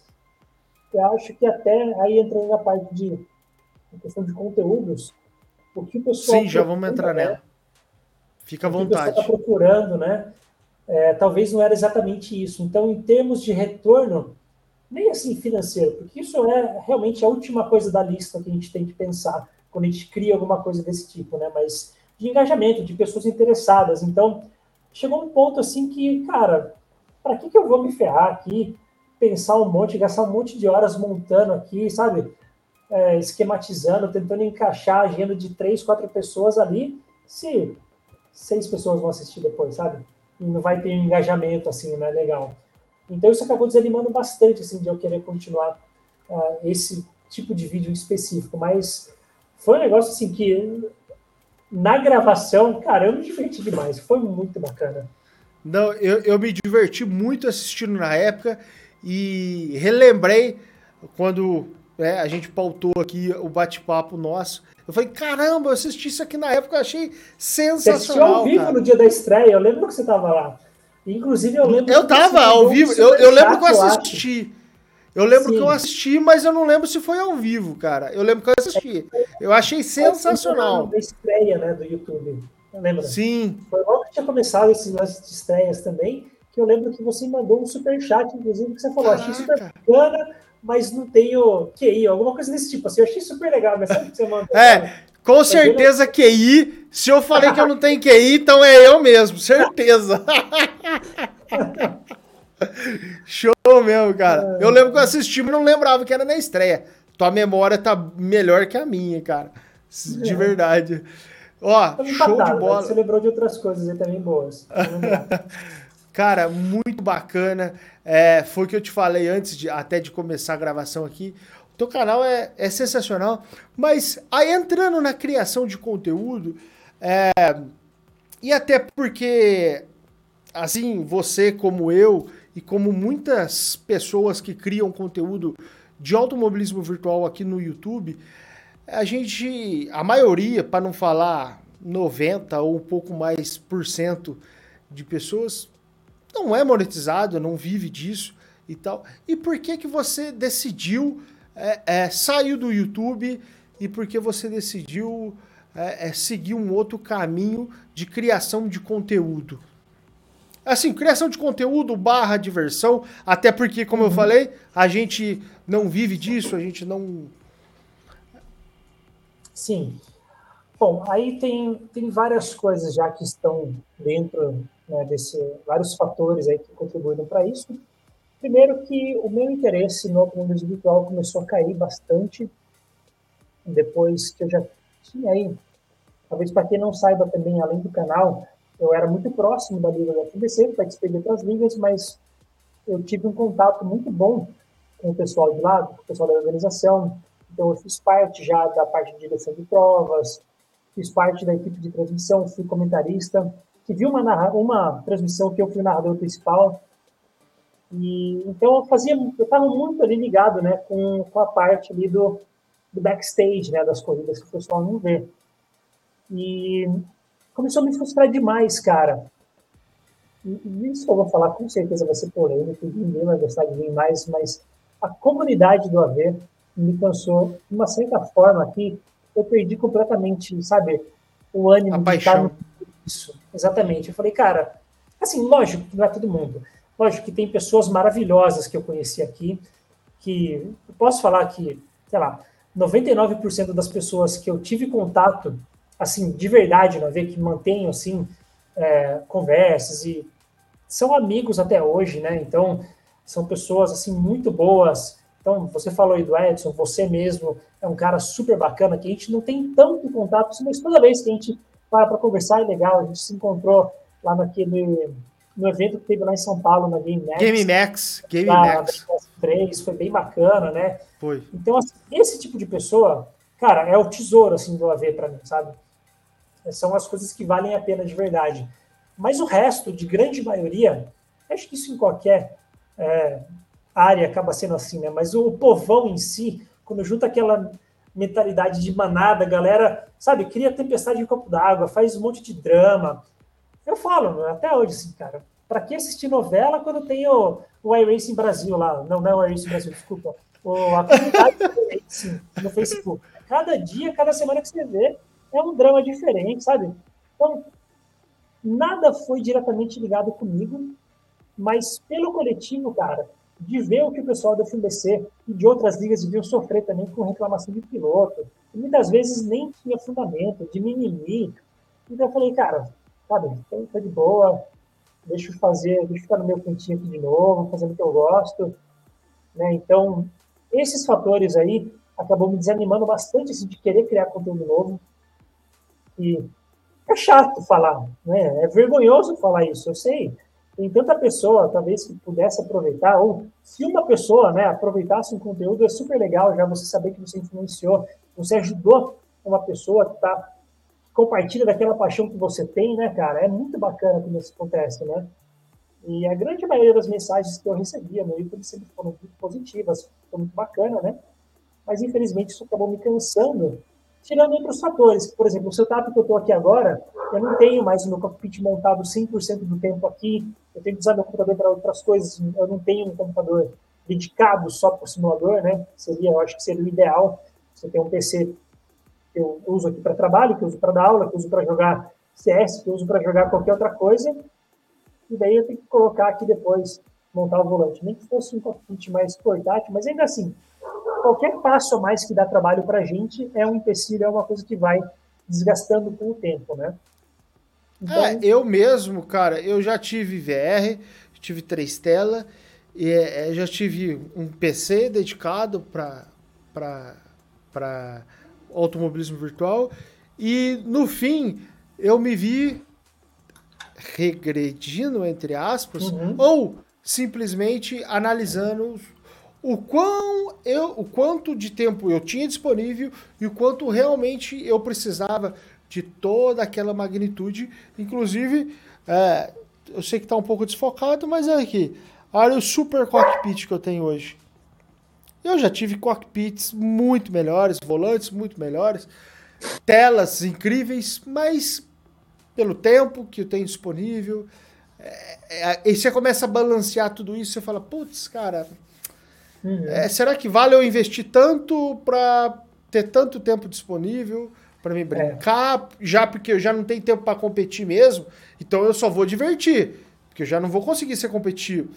eu acho que até aí entrando na parte de questão de conteúdos, o que o pessoal... Sim, já vamos entrar nela Fica à vontade. O que você está procurando, né? É, talvez não era exatamente isso. Então, em termos de retorno, nem assim financeiro, porque isso é realmente a última coisa da lista que a gente tem que pensar quando a gente cria alguma coisa desse tipo, né? Mas de engajamento, de pessoas interessadas. Então, chegou um ponto assim que, cara, para que, que eu vou me ferrar aqui, pensar um monte, gastar um monte de horas montando aqui, sabe? É, esquematizando, tentando encaixar a agenda de três, quatro pessoas ali, se seis pessoas vão assistir depois, sabe? E não vai ter um engajamento, assim, não é legal. Então isso acabou desanimando bastante, assim, de eu querer continuar uh, esse tipo de vídeo específico. Mas foi um negócio, assim, que na gravação, cara, eu me diverti demais. Foi muito bacana. Não, eu, eu me diverti muito assistindo na época e relembrei quando né, a gente pautou aqui o bate-papo nosso. Eu falei, caramba, eu assisti isso aqui na época, eu achei sensacional. Você assistiu ao vivo cara. no dia da estreia, eu lembro que você tava lá. Inclusive, eu lembro. Eu tava ao vivo, eu, eu lembro que eu assisti. Eu lembro Sim. que eu assisti, mas eu não lembro se foi ao vivo, cara. Eu lembro que eu assisti. Eu achei sensacional. Da estreia, né, do YouTube. Lembra? Sim. Foi logo que tinha começado esses lances de estreias também, que eu lembro que você mandou um super chat, inclusive, que você falou, Caraca. achei super bacana, mas não tenho QI, alguma coisa desse tipo. Assim, eu achei super legal, mas sabe que você mandou? É, com certeza QI. Se eu falei que eu não tenho QI, então é eu mesmo, certeza. Show mesmo, cara. Eu lembro que eu assisti, mas não lembrava que era na estreia. Tua memória tá melhor que a minha, cara. De é. verdade. Ó, show de bola. Você lembrou de outras coisas aí também boas. cara, muito bacana. É, foi o que eu te falei antes de até de começar a gravação aqui. O teu canal é, é sensacional. Mas aí entrando na criação de conteúdo, é, e até porque, assim, você como eu e como muitas pessoas que criam conteúdo de automobilismo virtual aqui no YouTube, a gente, a maioria, para não falar 90 ou um pouco mais por cento de pessoas, não é monetizado, não vive disso e tal. E por que que você decidiu é, é, sair do YouTube e por que você decidiu é, é seguir um outro caminho de criação de conteúdo? Assim, criação de conteúdo barra diversão, até porque, como uhum. eu falei, a gente não vive disso, a gente não. Sim. Bom, aí tem, tem várias coisas já que estão dentro né, desse, vários fatores aí que contribuíram para isso. Primeiro que o meu interesse no automobilismo virtual começou a cair bastante depois que eu já tinha aí, talvez para quem não saiba também, além do canal, eu era muito próximo da liga da FBC, participei de outras ligas, mas eu tive um contato muito bom com o pessoal de lá, com o pessoal da organização. Então, eu fiz parte já da parte de direção de provas, fiz parte da equipe de transmissão, fui comentarista, que viu uma, uma transmissão que eu fui narrador principal. E, então, eu fazia, eu estava muito ali ligado né, com, com a parte ali do, do backstage né, das corridas que o pessoal não vê. E começou a me frustrar demais, cara. E isso eu vou falar com certeza vai ser polêmico, ninguém vai gostar de mim mais, mas a comunidade do AV me cansou de uma certa forma que eu perdi completamente, sabe, o ânimo a de paixão. estar isso. Exatamente. Eu falei, cara, assim, lógico que não é todo mundo. Lógico que tem pessoas maravilhosas que eu conheci aqui, que eu posso falar que, sei lá, 99% das pessoas que eu tive contato assim, de verdade, não ver que mantenham, assim, é, conversas e são amigos até hoje, né? Então, são pessoas, assim, muito boas. Então, você falou aí do Edson, você mesmo é um cara super bacana, que a gente não tem tanto contato, mas toda vez que a gente para para conversar é legal. A gente se encontrou lá naquele no evento que teve lá em São Paulo, na Game Max. Game Max, Game Max. 3, foi bem bacana, né? Foi. Então, assim, esse tipo de pessoa, cara, é o tesouro, assim, do AV para mim, sabe? São as coisas que valem a pena de verdade. Mas o resto, de grande maioria, acho que isso em qualquer é, área acaba sendo assim, né? Mas o povão em si, quando junta aquela mentalidade de manada, galera, sabe, cria tempestade em copo d'água, faz um monte de drama. Eu falo, até hoje, assim, cara, para que assistir novela quando tem o, o iRacing Brasil lá? Não, não é o iRacing Brasil, desculpa. O, a comunidade no Facebook. Cada dia, cada semana que você vê, é um drama diferente, sabe? Então, nada foi diretamente ligado comigo, mas pelo coletivo, cara, de ver o que o pessoal da FBC e de outras ligas deviam sofrer também com reclamação de piloto, e muitas vezes nem tinha fundamento, de mimimi. Então eu falei, cara, sabe, tô, tô de boa, deixa eu fazer, deixa eu ficar no meu cantinho aqui de novo, fazendo o que eu gosto. Né? Então, esses fatores aí acabou me desanimando bastante assim, de querer criar conteúdo novo. E é chato falar, né? É vergonhoso falar isso, eu sei. Tem tanta pessoa, talvez, que pudesse aproveitar, ou se uma pessoa né, aproveitasse um conteúdo, é super legal já você saber que você influenciou, você ajudou uma pessoa que tá, compartilha daquela paixão que você tem, né, cara? É muito bacana quando isso acontece, né? E a grande maioria das mensagens que eu recebia no YouTube sempre foram muito positivas, foi muito bacana, né? mas infelizmente isso acabou me cansando, tirando outros fatores. Por exemplo, o setup que eu estou aqui agora, eu não tenho mais o meu cockpit montado 100% do tempo aqui, eu tenho que usar meu computador para outras coisas, eu não tenho um computador dedicado só para o simulador, né? Seria, eu acho que seria o ideal, você ter um PC que eu uso aqui para trabalho, que eu uso para dar aula, que eu uso para jogar CS, que eu uso para jogar qualquer outra coisa, e daí eu tenho que colocar aqui depois, montar o volante. Nem que fosse um cockpit mais portátil, mas ainda assim, qualquer passo a mais que dá trabalho para a gente é um empecilho, é uma coisa que vai desgastando com o tempo, né? Então... É, eu mesmo, cara, eu já tive VR, tive três telas, e é, já tive um PC dedicado para automobilismo virtual, e no fim eu me vi regredindo, entre aspas, uhum. ou simplesmente analisando o quão eu, o quanto de tempo eu tinha disponível e o quanto realmente eu precisava de toda aquela magnitude. Inclusive, é, eu sei que está um pouco desfocado, mas é aqui. Olha o super cockpit que eu tenho hoje. Eu já tive cockpits muito melhores, volantes muito melhores, telas incríveis, mas pelo tempo que eu tenho disponível, é, é, e você começa a balancear tudo isso, você fala, putz, cara, Uhum. É, será que vale eu investir tanto para ter tanto tempo disponível para me brincar, é. já porque eu já não tenho tempo para competir mesmo, então eu só vou divertir, porque eu já não vou conseguir ser competitivo.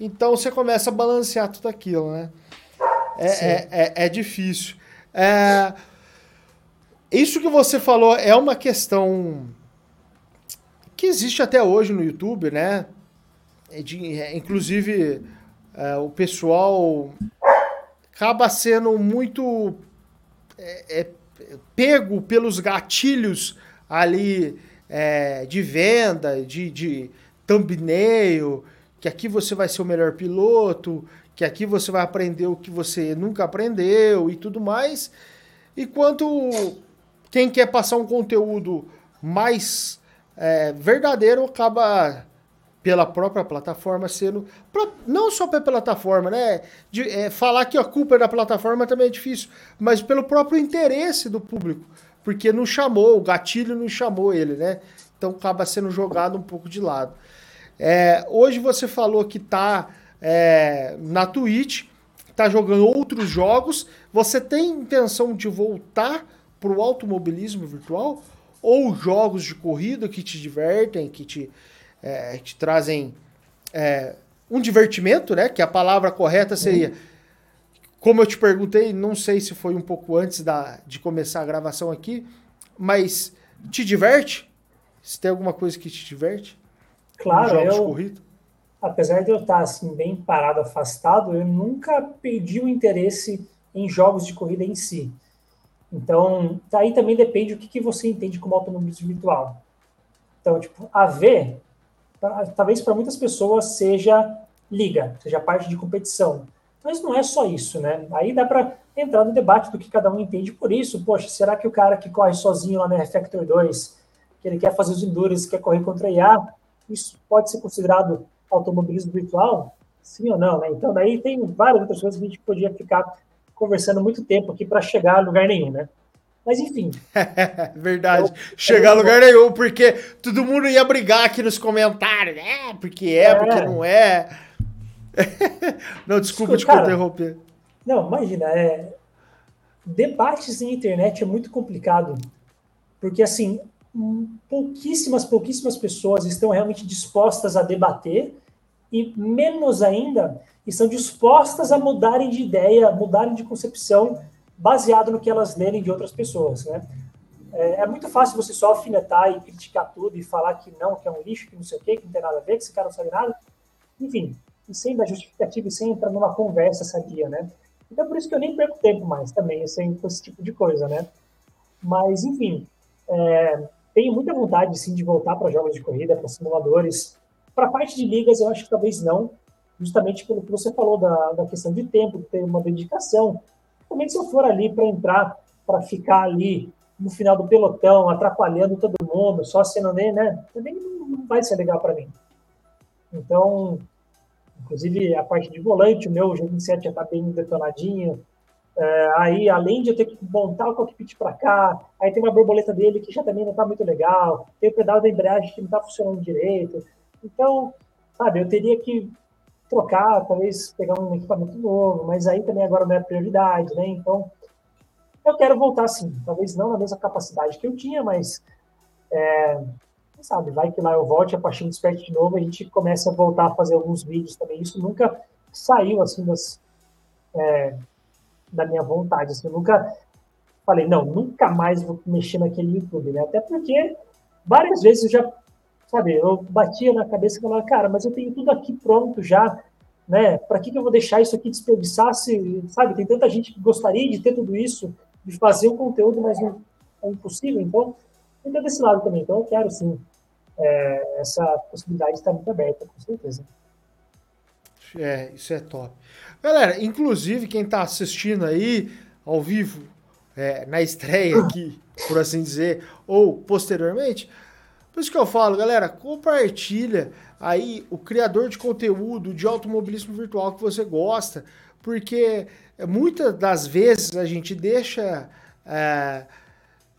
Então você começa a balancear tudo aquilo, né? É, é, é, é, difícil. É, isso que você falou é uma questão que existe até hoje no YouTube, né? De, inclusive é, o pessoal acaba sendo muito é, é, pego pelos gatilhos ali é, de venda, de, de thumbnail, que aqui você vai ser o melhor piloto, que aqui você vai aprender o que você nunca aprendeu e tudo mais. Enquanto quem quer passar um conteúdo mais é, verdadeiro acaba pela própria plataforma sendo. Não só pela plataforma, né? De, é, falar que a culpa é da plataforma também é difícil, mas pelo próprio interesse do público. Porque não chamou, o gatilho não chamou ele, né? Então acaba sendo jogado um pouco de lado. É, hoje você falou que tá é, na Twitch, tá jogando outros jogos. Você tem intenção de voltar para o automobilismo virtual? Ou jogos de corrida que te divertem, que te é, te trazem é, um divertimento, né? Que a palavra correta seria. Como eu te perguntei, não sei se foi um pouco antes da, de começar a gravação aqui, mas te diverte? Se tem alguma coisa que te diverte? Claro, eu, apesar de eu estar assim bem parado, afastado, eu nunca perdi o interesse em jogos de corrida em si. Então, daí também depende o que, que você entende como automobilismo virtual. Então, tipo, a V talvez para muitas pessoas seja liga, seja parte de competição. Mas não é só isso, né? Aí dá para entrar no debate do que cada um entende por isso. Poxa, será que o cara que corre sozinho lá na Refactor 2, que ele quer fazer os endurance, quer correr contra IA, isso pode ser considerado automobilismo virtual? Sim ou não, né? Então daí tem várias outras coisas que a gente podia ficar conversando muito tempo aqui para chegar a lugar nenhum, né? Mas enfim. Verdade. Eu, Chegar a lugar nenhum, porque todo mundo ia brigar aqui nos comentários. É, porque é, é. porque não é. não, desculpa te interromper. Não, imagina, é... debates em internet é muito complicado. Porque, assim, pouquíssimas, pouquíssimas pessoas estão realmente dispostas a debater e menos ainda estão dispostas a mudarem de ideia, mudarem de concepção baseado no que elas lerem de outras pessoas, né? É, é, muito fácil você só alfinetar e criticar tudo e falar que não, que é um lixo, que não sei o quê, que não tem nada a ver, que esse cara não sabe nada. Enfim, e sem dar justificativa e sem entrar numa conversa sadia, né? Então, por isso que eu nem perco tempo mais também, assim, com esse tipo de coisa, né? Mas, enfim, é, tenho muita vontade, sim, de voltar para jogos de corrida, para simuladores. Para a parte de ligas, eu acho que talvez não, justamente pelo que você falou da, da questão de tempo, de ter uma dedicação. Também se eu for ali para entrar, para ficar ali no final do pelotão, atrapalhando todo mundo, só sendo nem, né? Também não vai ser legal para mim. Então, inclusive a parte de volante, o meu G27 já está bem detonadinho. É, aí, além de eu ter que montar o cockpit para cá, aí tem uma borboleta dele que já também não está muito legal, tem o pedal da embreagem que não está funcionando direito. Então, sabe, eu teria que trocar, talvez pegar um equipamento novo, mas aí também agora não é prioridade, né? Então, eu quero voltar sim, talvez não na mesma capacidade que eu tinha, mas é, sabe, vai que lá eu volte a partir do de novo, a gente começa a voltar a fazer alguns vídeos também. Isso nunca saiu assim das, é, da minha vontade, assim, eu nunca falei, não, nunca mais vou mexer naquele YouTube, né? Até porque várias vezes eu já sabe? Eu batia na cabeça e falava, cara, mas eu tenho tudo aqui pronto já, né? Para que, que eu vou deixar isso aqui desperdiçar se, sabe? Tem tanta gente que gostaria de ter tudo isso, de fazer um conteúdo, mas não é impossível. Então, ainda desse lado também. Então, eu quero sim. É, essa possibilidade está muito aberta, com certeza. É, isso é top. Galera, inclusive, quem está assistindo aí ao vivo, é, na estreia aqui, por assim dizer, ou posteriormente, por isso que eu falo, galera, compartilha aí o criador de conteúdo de automobilismo virtual que você gosta, porque muitas das vezes a gente deixa é,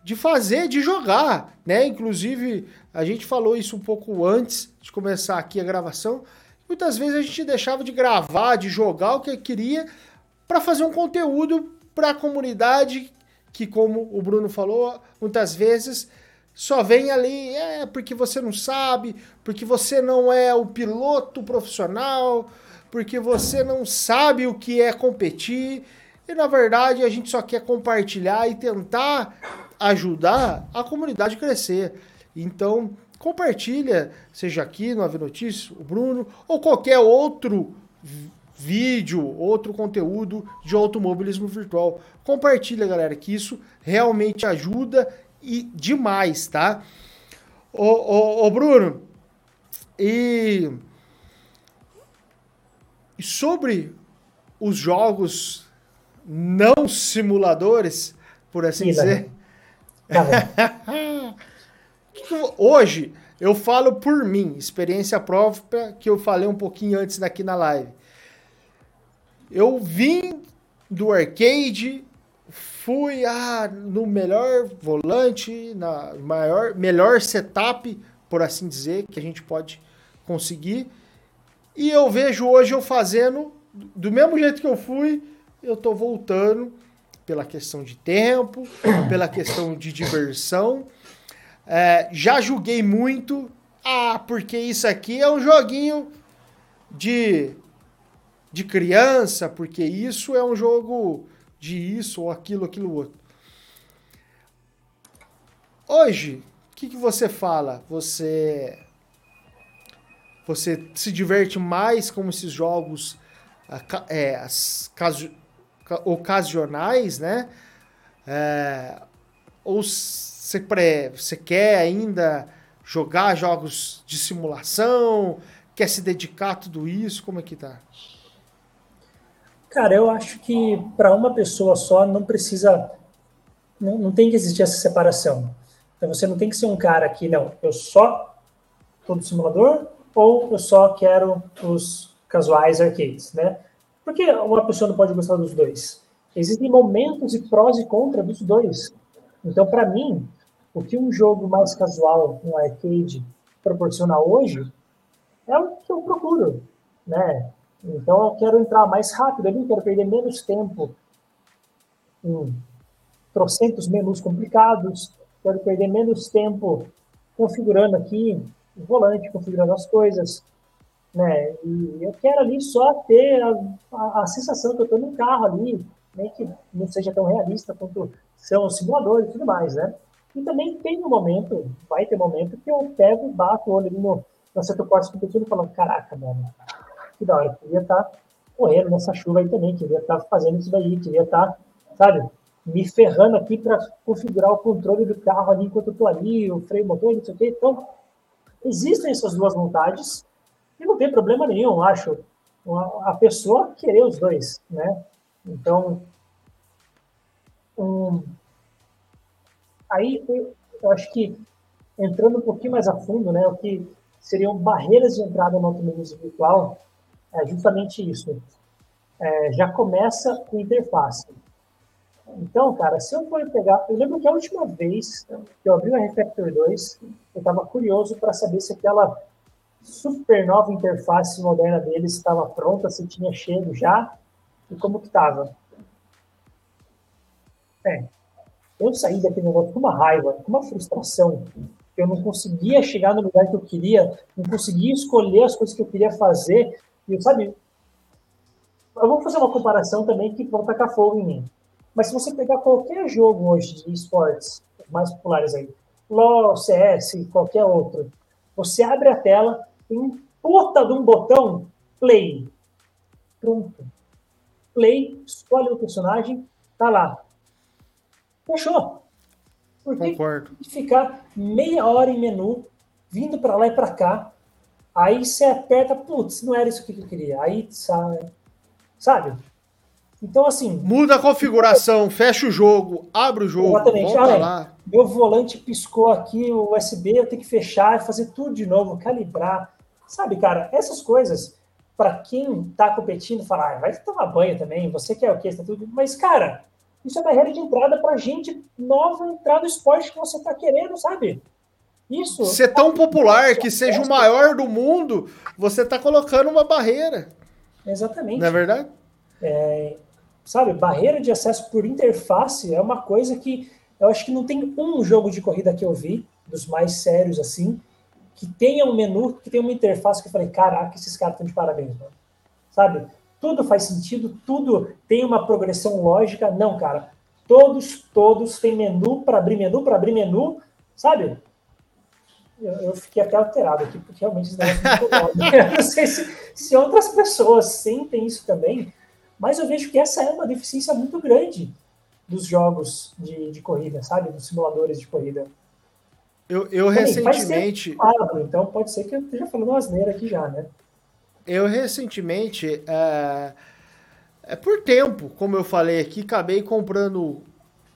de fazer, de jogar, né? Inclusive, a gente falou isso um pouco antes de começar aqui a gravação. Muitas vezes a gente deixava de gravar, de jogar o que queria para fazer um conteúdo para a comunidade que, como o Bruno falou, muitas vezes só vem ali, é porque você não sabe, porque você não é o piloto profissional, porque você não sabe o que é competir. E na verdade a gente só quer compartilhar e tentar ajudar a comunidade a crescer. Então, compartilha, seja aqui no Ave Notícias, o Bruno, ou qualquer outro vídeo, outro conteúdo de automobilismo virtual. Compartilha, galera, que isso realmente ajuda e demais, tá? Ô, ô, ô Bruno, e, sobre os jogos não simuladores, por assim Sim, dizer. Tá Hoje eu falo por mim, experiência própria que eu falei um pouquinho antes daqui na live. Eu vim do arcade fui ah, no melhor volante, na maior, melhor setup, por assim dizer, que a gente pode conseguir. E eu vejo hoje eu fazendo do mesmo jeito que eu fui, eu tô voltando pela questão de tempo, pela questão de diversão. É, já julguei muito, ah, porque isso aqui é um joguinho de, de criança, porque isso é um jogo de isso ou aquilo, aquilo outro. Hoje, o que, que você fala? Você você se diverte mais com esses jogos é, as, caso, ocasionais, né? É, ou você, pré, você quer ainda jogar jogos de simulação? Quer se dedicar a tudo isso? Como é que tá? Cara, eu acho que para uma pessoa só não precisa, não, não tem que existir essa separação. Então você não tem que ser um cara que, não, eu só estou no simulador ou eu só quero os casuais arcades, né? Porque uma pessoa não pode gostar dos dois. Existem momentos e prós e contras dos dois. Então, para mim, o que um jogo mais casual, um arcade, proporciona hoje é o que eu procuro, né? Então eu quero entrar mais rápido ali, quero perder menos tempo em trocentos menus complicados, quero perder menos tempo configurando aqui o volante, configurando as coisas, né? E eu quero ali só ter a, a, a sensação que eu estou num carro ali, nem que não seja tão realista quanto são os simuladores e tudo mais, né? E também tem um momento, vai ter um momento que eu pego, bato o olho ali no, no setor corte competitivo e falo, caraca, mano, que da hora, queria estar tá correndo nessa chuva aí também, queria estar tá fazendo isso daí, queria estar, tá, sabe, me ferrando aqui para configurar o controle do carro ali enquanto eu estou ali, o freio motor, não sei o quê. Então, existem essas duas vontades e não tem problema nenhum, acho, a pessoa querer os dois, né? Então, um, aí eu acho que entrando um pouquinho mais a fundo, né, o que seriam barreiras de entrada no automobilismo virtual, é justamente isso. É, já começa com interface. Então, cara, se eu for pegar. Eu lembro que a última vez que eu abri o Refactor 2, eu estava curioso para saber se aquela super nova interface moderna deles estava pronta, se tinha cheiro já e como que estava. É, eu saí daquele negócio com uma raiva, com uma frustração, eu não conseguia chegar no lugar que eu queria, não conseguia escolher as coisas que eu queria fazer, e sabe, eu vou fazer uma comparação também que vão tacar fogo em mim. Mas se você pegar qualquer jogo hoje de esportes mais populares aí, LoL, CS, qualquer outro, você abre a tela, tem um puta de um botão play. Pronto. Play, escolhe o personagem, tá lá. Fechou. Por que Concordo. ficar meia hora em menu, vindo para lá e para cá, aí você aperta, putz, não era isso que eu queria. Aí sai, sabe? Então, assim. Muda a configuração, fecha o jogo, abre o jogo, Exatamente. volta Ah, lá. Meu volante piscou aqui, o USB, eu tenho que fechar e fazer tudo de novo, calibrar. Sabe, cara, essas coisas, para quem tá competindo, fala, ah, vai tomar banho também, você quer o quê? Tá tudo... Mas, cara, isso é barreira de entrada pra gente nova entrar no esporte que você tá querendo, sabe? Isso. Ser tão popular que seja o maior do mundo, você tá colocando uma barreira. Exatamente. Não é verdade? sabe, barreira de acesso por interface é uma coisa que eu acho que não tem um jogo de corrida que eu vi, dos mais sérios assim, que tenha um menu, que tenha uma interface que eu falei, caraca, esses caras estão de parabéns, mano. Sabe? Tudo faz sentido, tudo tem uma progressão lógica. Não, cara. Todos, todos têm menu para abrir menu, para abrir menu, sabe? Eu, eu, fiquei até alterado aqui, porque realmente isso é não sei se, se outras pessoas sentem isso também, mas eu vejo que essa é uma deficiência muito grande dos jogos de, de corrida, sabe? Dos simuladores de corrida. Eu, eu Também, recentemente. Claro, então pode ser que eu esteja falando uma asneira aqui já, né? Eu recentemente, é, é por tempo, como eu falei aqui, acabei comprando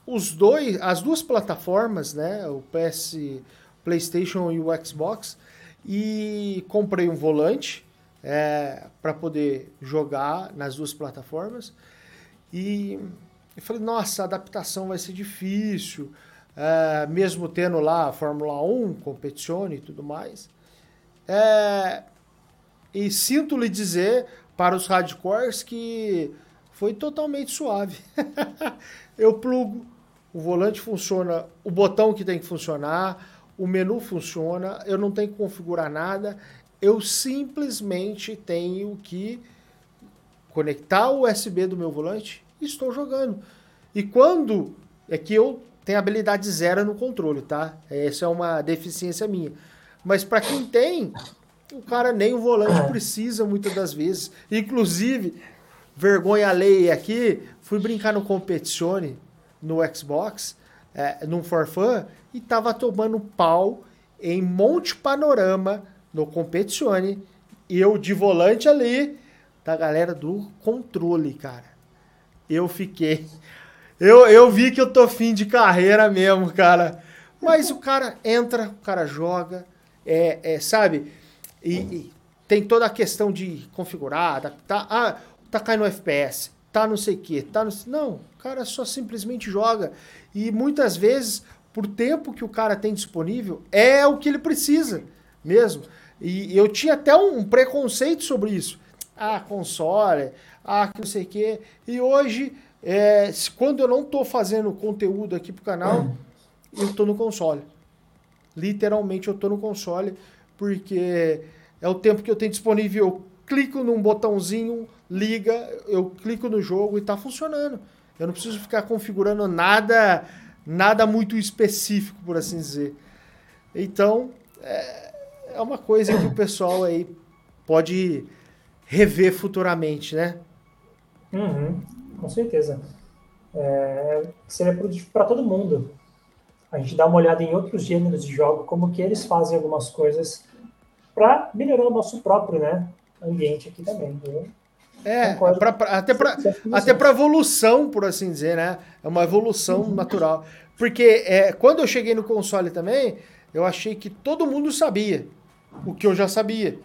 os dois, as duas plataformas, né? O PS, PlayStation e o Xbox, e comprei um volante é, para poder jogar nas duas plataformas. E eu falei, nossa, a adaptação vai ser difícil, é, mesmo tendo lá a Fórmula 1, competizione e tudo mais. É, e sinto lhe dizer para os hardcores que foi totalmente suave. eu plugo, o volante funciona, o botão que tem que funcionar, o menu funciona, eu não tenho que configurar nada, eu simplesmente tenho que conectar o USB do meu volante e estou jogando. E quando é que eu tenho habilidade zero no controle, tá? Essa é uma deficiência minha. Mas para quem tem, o cara nem o volante precisa muitas das vezes. Inclusive, vergonha alheia aqui, fui brincar no Competizione no Xbox, é, num forfã, e tava tomando pau em Monte Panorama no Competizione, eu de volante ali, da galera do controle, cara. Eu fiquei. Eu, eu vi que eu tô fim de carreira mesmo, cara. Mas o cara entra, o cara joga, é, é sabe? E, e, tem toda a questão de configurar, adaptar. Ah, tá caindo FPS, tá não sei o que, tá no... Não, o cara só simplesmente joga. E muitas vezes, por tempo que o cara tem disponível, é o que ele precisa mesmo. E eu tinha até um preconceito sobre isso. Ah, console, ah, que não sei o que. E hoje, é, quando eu não tô fazendo conteúdo aqui pro canal, eu tô no console. Literalmente eu tô no console, porque é o tempo que eu tenho disponível. Eu clico num botãozinho, liga, eu clico no jogo e tá funcionando. Eu não preciso ficar configurando nada, nada muito específico, por assim dizer. Então, é, é uma coisa que o pessoal aí pode rever futuramente, né? Uhum, com certeza. É, seria para todo mundo. A gente dá uma olhada em outros gêneros de jogo, como que eles fazem algumas coisas para melhorar o nosso próprio né, ambiente aqui também. Eu é, pra, pra, até para até para evolução, por assim dizer, né? É uma evolução uhum. natural. Porque é, quando eu cheguei no console também, eu achei que todo mundo sabia o que eu já sabia.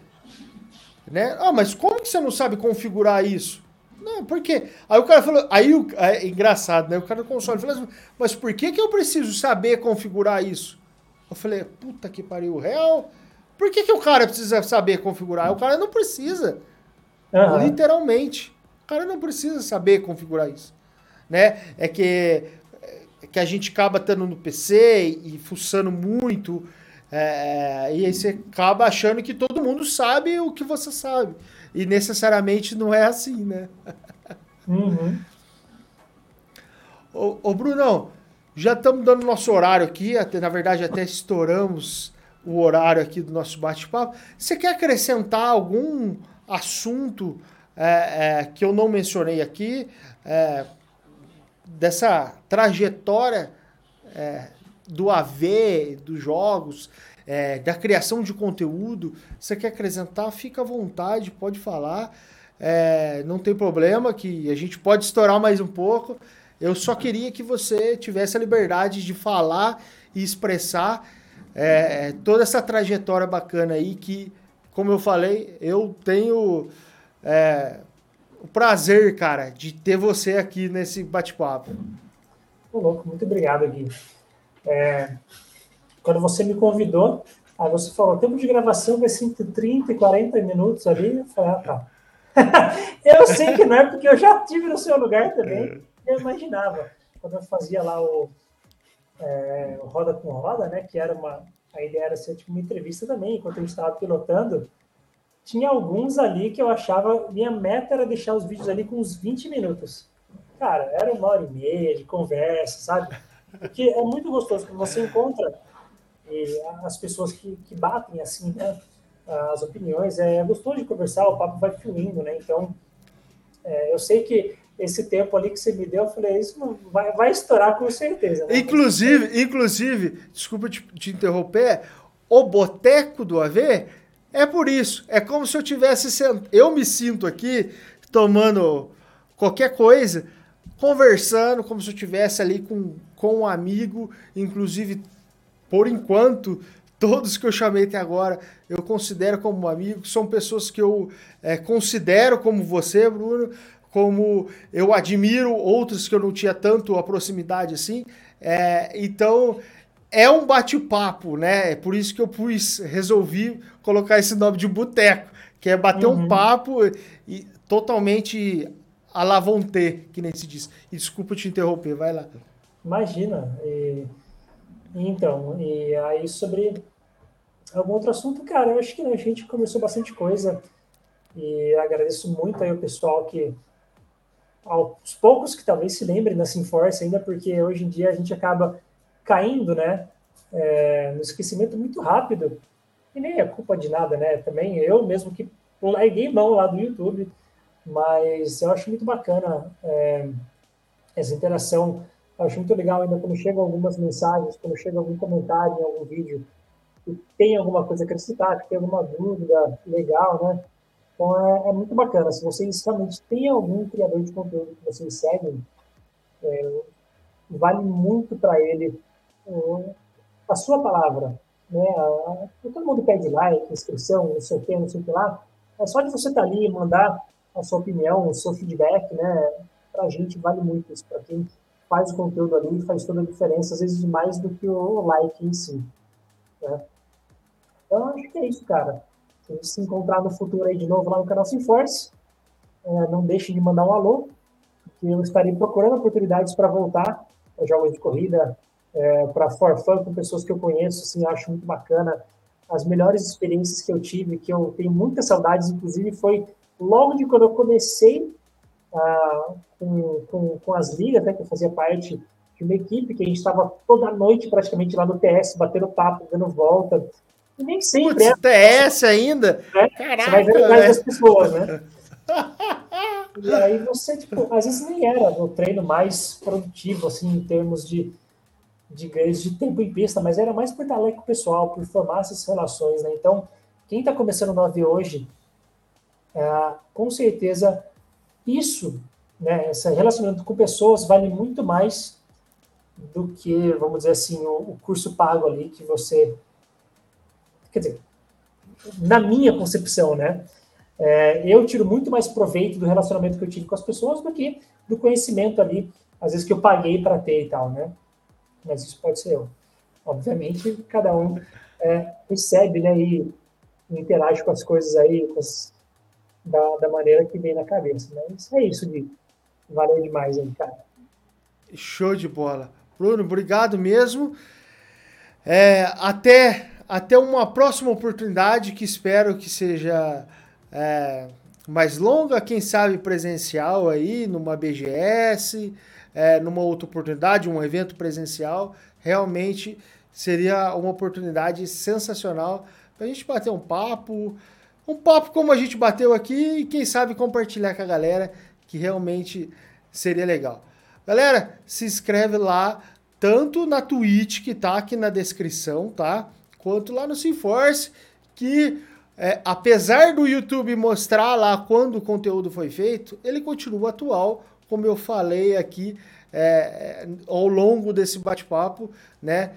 Né? Ah, mas como que você não sabe configurar isso? Não, por quê? Aí o cara falou, aí o, é engraçado, né? O cara do console falou assim, mas por que, que eu preciso saber configurar isso? Eu falei, puta que pariu, real? Por que, que o cara precisa saber configurar? O cara não precisa. Uhum. Literalmente. O cara não precisa saber configurar isso. Né? É que, é que a gente acaba estando no PC e fuçando muito. É, e aí você acaba achando que todo mundo sabe o que você sabe. E necessariamente não é assim, né? Uhum. ô, ô, Brunão, já estamos dando nosso horário aqui, até, na verdade até estouramos o horário aqui do nosso bate-papo. Você quer acrescentar algum assunto é, é, que eu não mencionei aqui, é, dessa trajetória é, do AV, dos jogos, é, da criação de conteúdo? Você quer acrescentar? Fica à vontade, pode falar. É, não tem problema, que a gente pode estourar mais um pouco. Eu só queria que você tivesse a liberdade de falar e expressar toda essa trajetória bacana aí que, como eu falei, eu tenho é, o prazer, cara, de ter você aqui nesse bate-papo. louco, muito obrigado, Gui. É, quando você me convidou, aí você falou, o tempo de gravação vai ser entre 30 e 40 minutos ali. Eu falei, ah, tá. eu sei que não é, porque eu já tive no seu lugar também. Eu imaginava. Quando eu fazia lá o, é, Roda com Roda, né? Que era uma. A ideia era ser tipo uma entrevista também, enquanto gente estava pilotando. Tinha alguns ali que eu achava. Minha meta era deixar os vídeos ali com uns 20 minutos. Cara, era uma hora e meia de conversa, sabe? Porque é muito gostoso quando você encontra as pessoas que, que batem assim, né? As opiniões. É gostoso de conversar, o papo vai fluindo, né? Então, é, eu sei que esse tempo ali que você me deu, eu falei, isso não vai, vai estourar com certeza. Né? Inclusive, inclusive, desculpa te, te interromper, o boteco do AV é por isso. É como se eu tivesse sent... eu me sinto aqui tomando qualquer coisa, conversando como se eu tivesse ali com, com um amigo, inclusive por enquanto todos que eu chamei até agora eu considero como amigo, são pessoas que eu é, considero como você, Bruno, como eu admiro outros que eu não tinha tanto a proximidade assim. É, então é um bate-papo, né? É por isso que eu pus, resolvi colocar esse nome de boteco, que é bater uhum. um papo e totalmente la vontade, que nem se diz. E desculpa te interromper, vai lá. Imagina. E, então, e aí sobre algum outro assunto, cara, eu acho que a gente conversou bastante coisa e agradeço muito aí o pessoal que aos poucos que talvez se lembrem da Sinforce ainda, porque hoje em dia a gente acaba caindo, né, é, no esquecimento muito rápido, e nem é culpa de nada, né, também eu mesmo que larguei mão lá do YouTube, mas eu acho muito bacana é, essa interação, eu acho muito legal ainda quando chegam algumas mensagens, quando chega algum comentário em algum vídeo, que tem alguma coisa a acrescentar, que tem alguma dúvida legal, né, então é, é, muito bacana. Se vocês realmente têm algum criador de conteúdo que vocês seguem, é, vale muito para ele é, a sua palavra. Né? A, todo mundo pede like, inscrição, não sei o que, não sei o que lá. É só de você estar tá ali e mandar a sua opinião, o seu feedback, né? Para a gente vale muito isso. Para quem faz o conteúdo ali, faz toda a diferença, às vezes mais do que o like em si. Né? Então, acho que é isso, cara. Se a encontrar no futuro aí de novo lá no canal Sinforce, é, não deixe de mandar um alô, porque eu estarei procurando oportunidades para voltar para jogos de corrida, é, para for fun com pessoas que eu conheço, assim, acho muito bacana. As melhores experiências que eu tive, que eu tenho muitas saudades, inclusive foi logo de quando eu comecei ah, com, com, com, as ligas, né, que eu fazia parte de uma equipe, que a gente estava toda noite praticamente lá no TS, batendo papo, dando volta, nem sempre Puts, é. TS ainda? É, Caraca, você vai ver atrás das pessoas, né? e aí você, tipo, às vezes nem era o treino mais produtivo, assim, em termos de, de ganhos de tempo em pista, mas era mais por com o pessoal, por formar essas relações, né? Então, quem está começando no AV hoje, é, com certeza, isso, né, esse relacionamento com pessoas vale muito mais do que, vamos dizer assim, o, o curso pago ali que você quer dizer, na minha concepção, né? É, eu tiro muito mais proveito do relacionamento que eu tive com as pessoas do que do conhecimento ali, às vezes que eu paguei para ter e tal, né? Mas isso pode ser eu. Obviamente, cada um é, recebe, né, e interage com as coisas aí as, da, da maneira que vem na cabeça, né? Isso é isso de valeu demais cara. Show de bola. Bruno, obrigado mesmo. É, até, até uma próxima oportunidade que espero que seja é, mais longa, quem sabe presencial aí, numa BGS, é, numa outra oportunidade, um evento presencial. Realmente seria uma oportunidade sensacional para a gente bater um papo, um papo como a gente bateu aqui e quem sabe compartilhar com a galera, que realmente seria legal. Galera, se inscreve lá, tanto na Twitch, que tá aqui na descrição, tá? Quanto lá no Sinforce, que é, apesar do YouTube mostrar lá quando o conteúdo foi feito, ele continua atual, como eu falei aqui é, é ao longo desse bate-papo, né?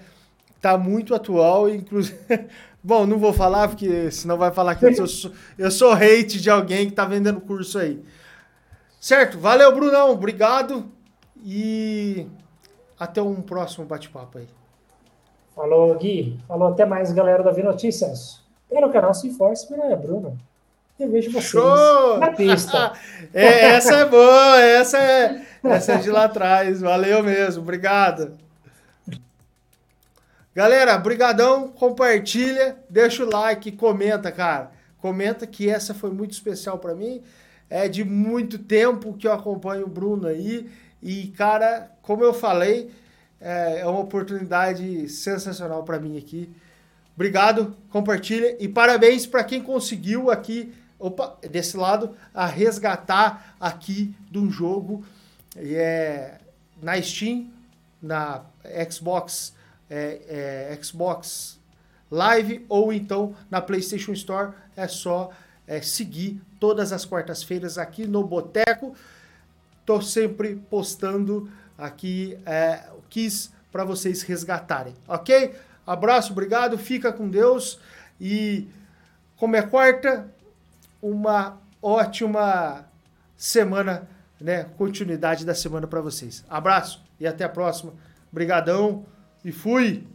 Tá muito atual, inclusive. Bom, não vou falar, porque senão vai falar que eu sou, eu sou hate de alguém que tá vendendo curso aí. Certo? Valeu, Brunão. Obrigado. E até um próximo bate-papo aí. Falou, Gui. Falou até mais, galera da V Notícias. No canal Se Force, meu nome é Bruno. Eu vejo vocês Show! na pista. é, essa é boa, essa é, essa é de lá atrás. Valeu mesmo, obrigado. Galera, brigadão, compartilha, deixa o like, comenta, cara. Comenta que essa foi muito especial para mim. É de muito tempo que eu acompanho o Bruno aí. E, cara, como eu falei, é, é uma oportunidade sensacional para mim aqui. Obrigado, compartilha e parabéns para quem conseguiu aqui, opa, desse lado, a resgatar aqui de um jogo é, na Steam, na Xbox é, é, Xbox Live ou então na PlayStation Store. É só é, seguir todas as quartas-feiras aqui no Boteco. Tô sempre postando aqui é, Kiss para vocês resgatarem, ok? Abraço, obrigado, fica com Deus e como é quarta, uma ótima semana, né? Continuidade da semana para vocês. Abraço e até a próxima. Obrigadão e fui!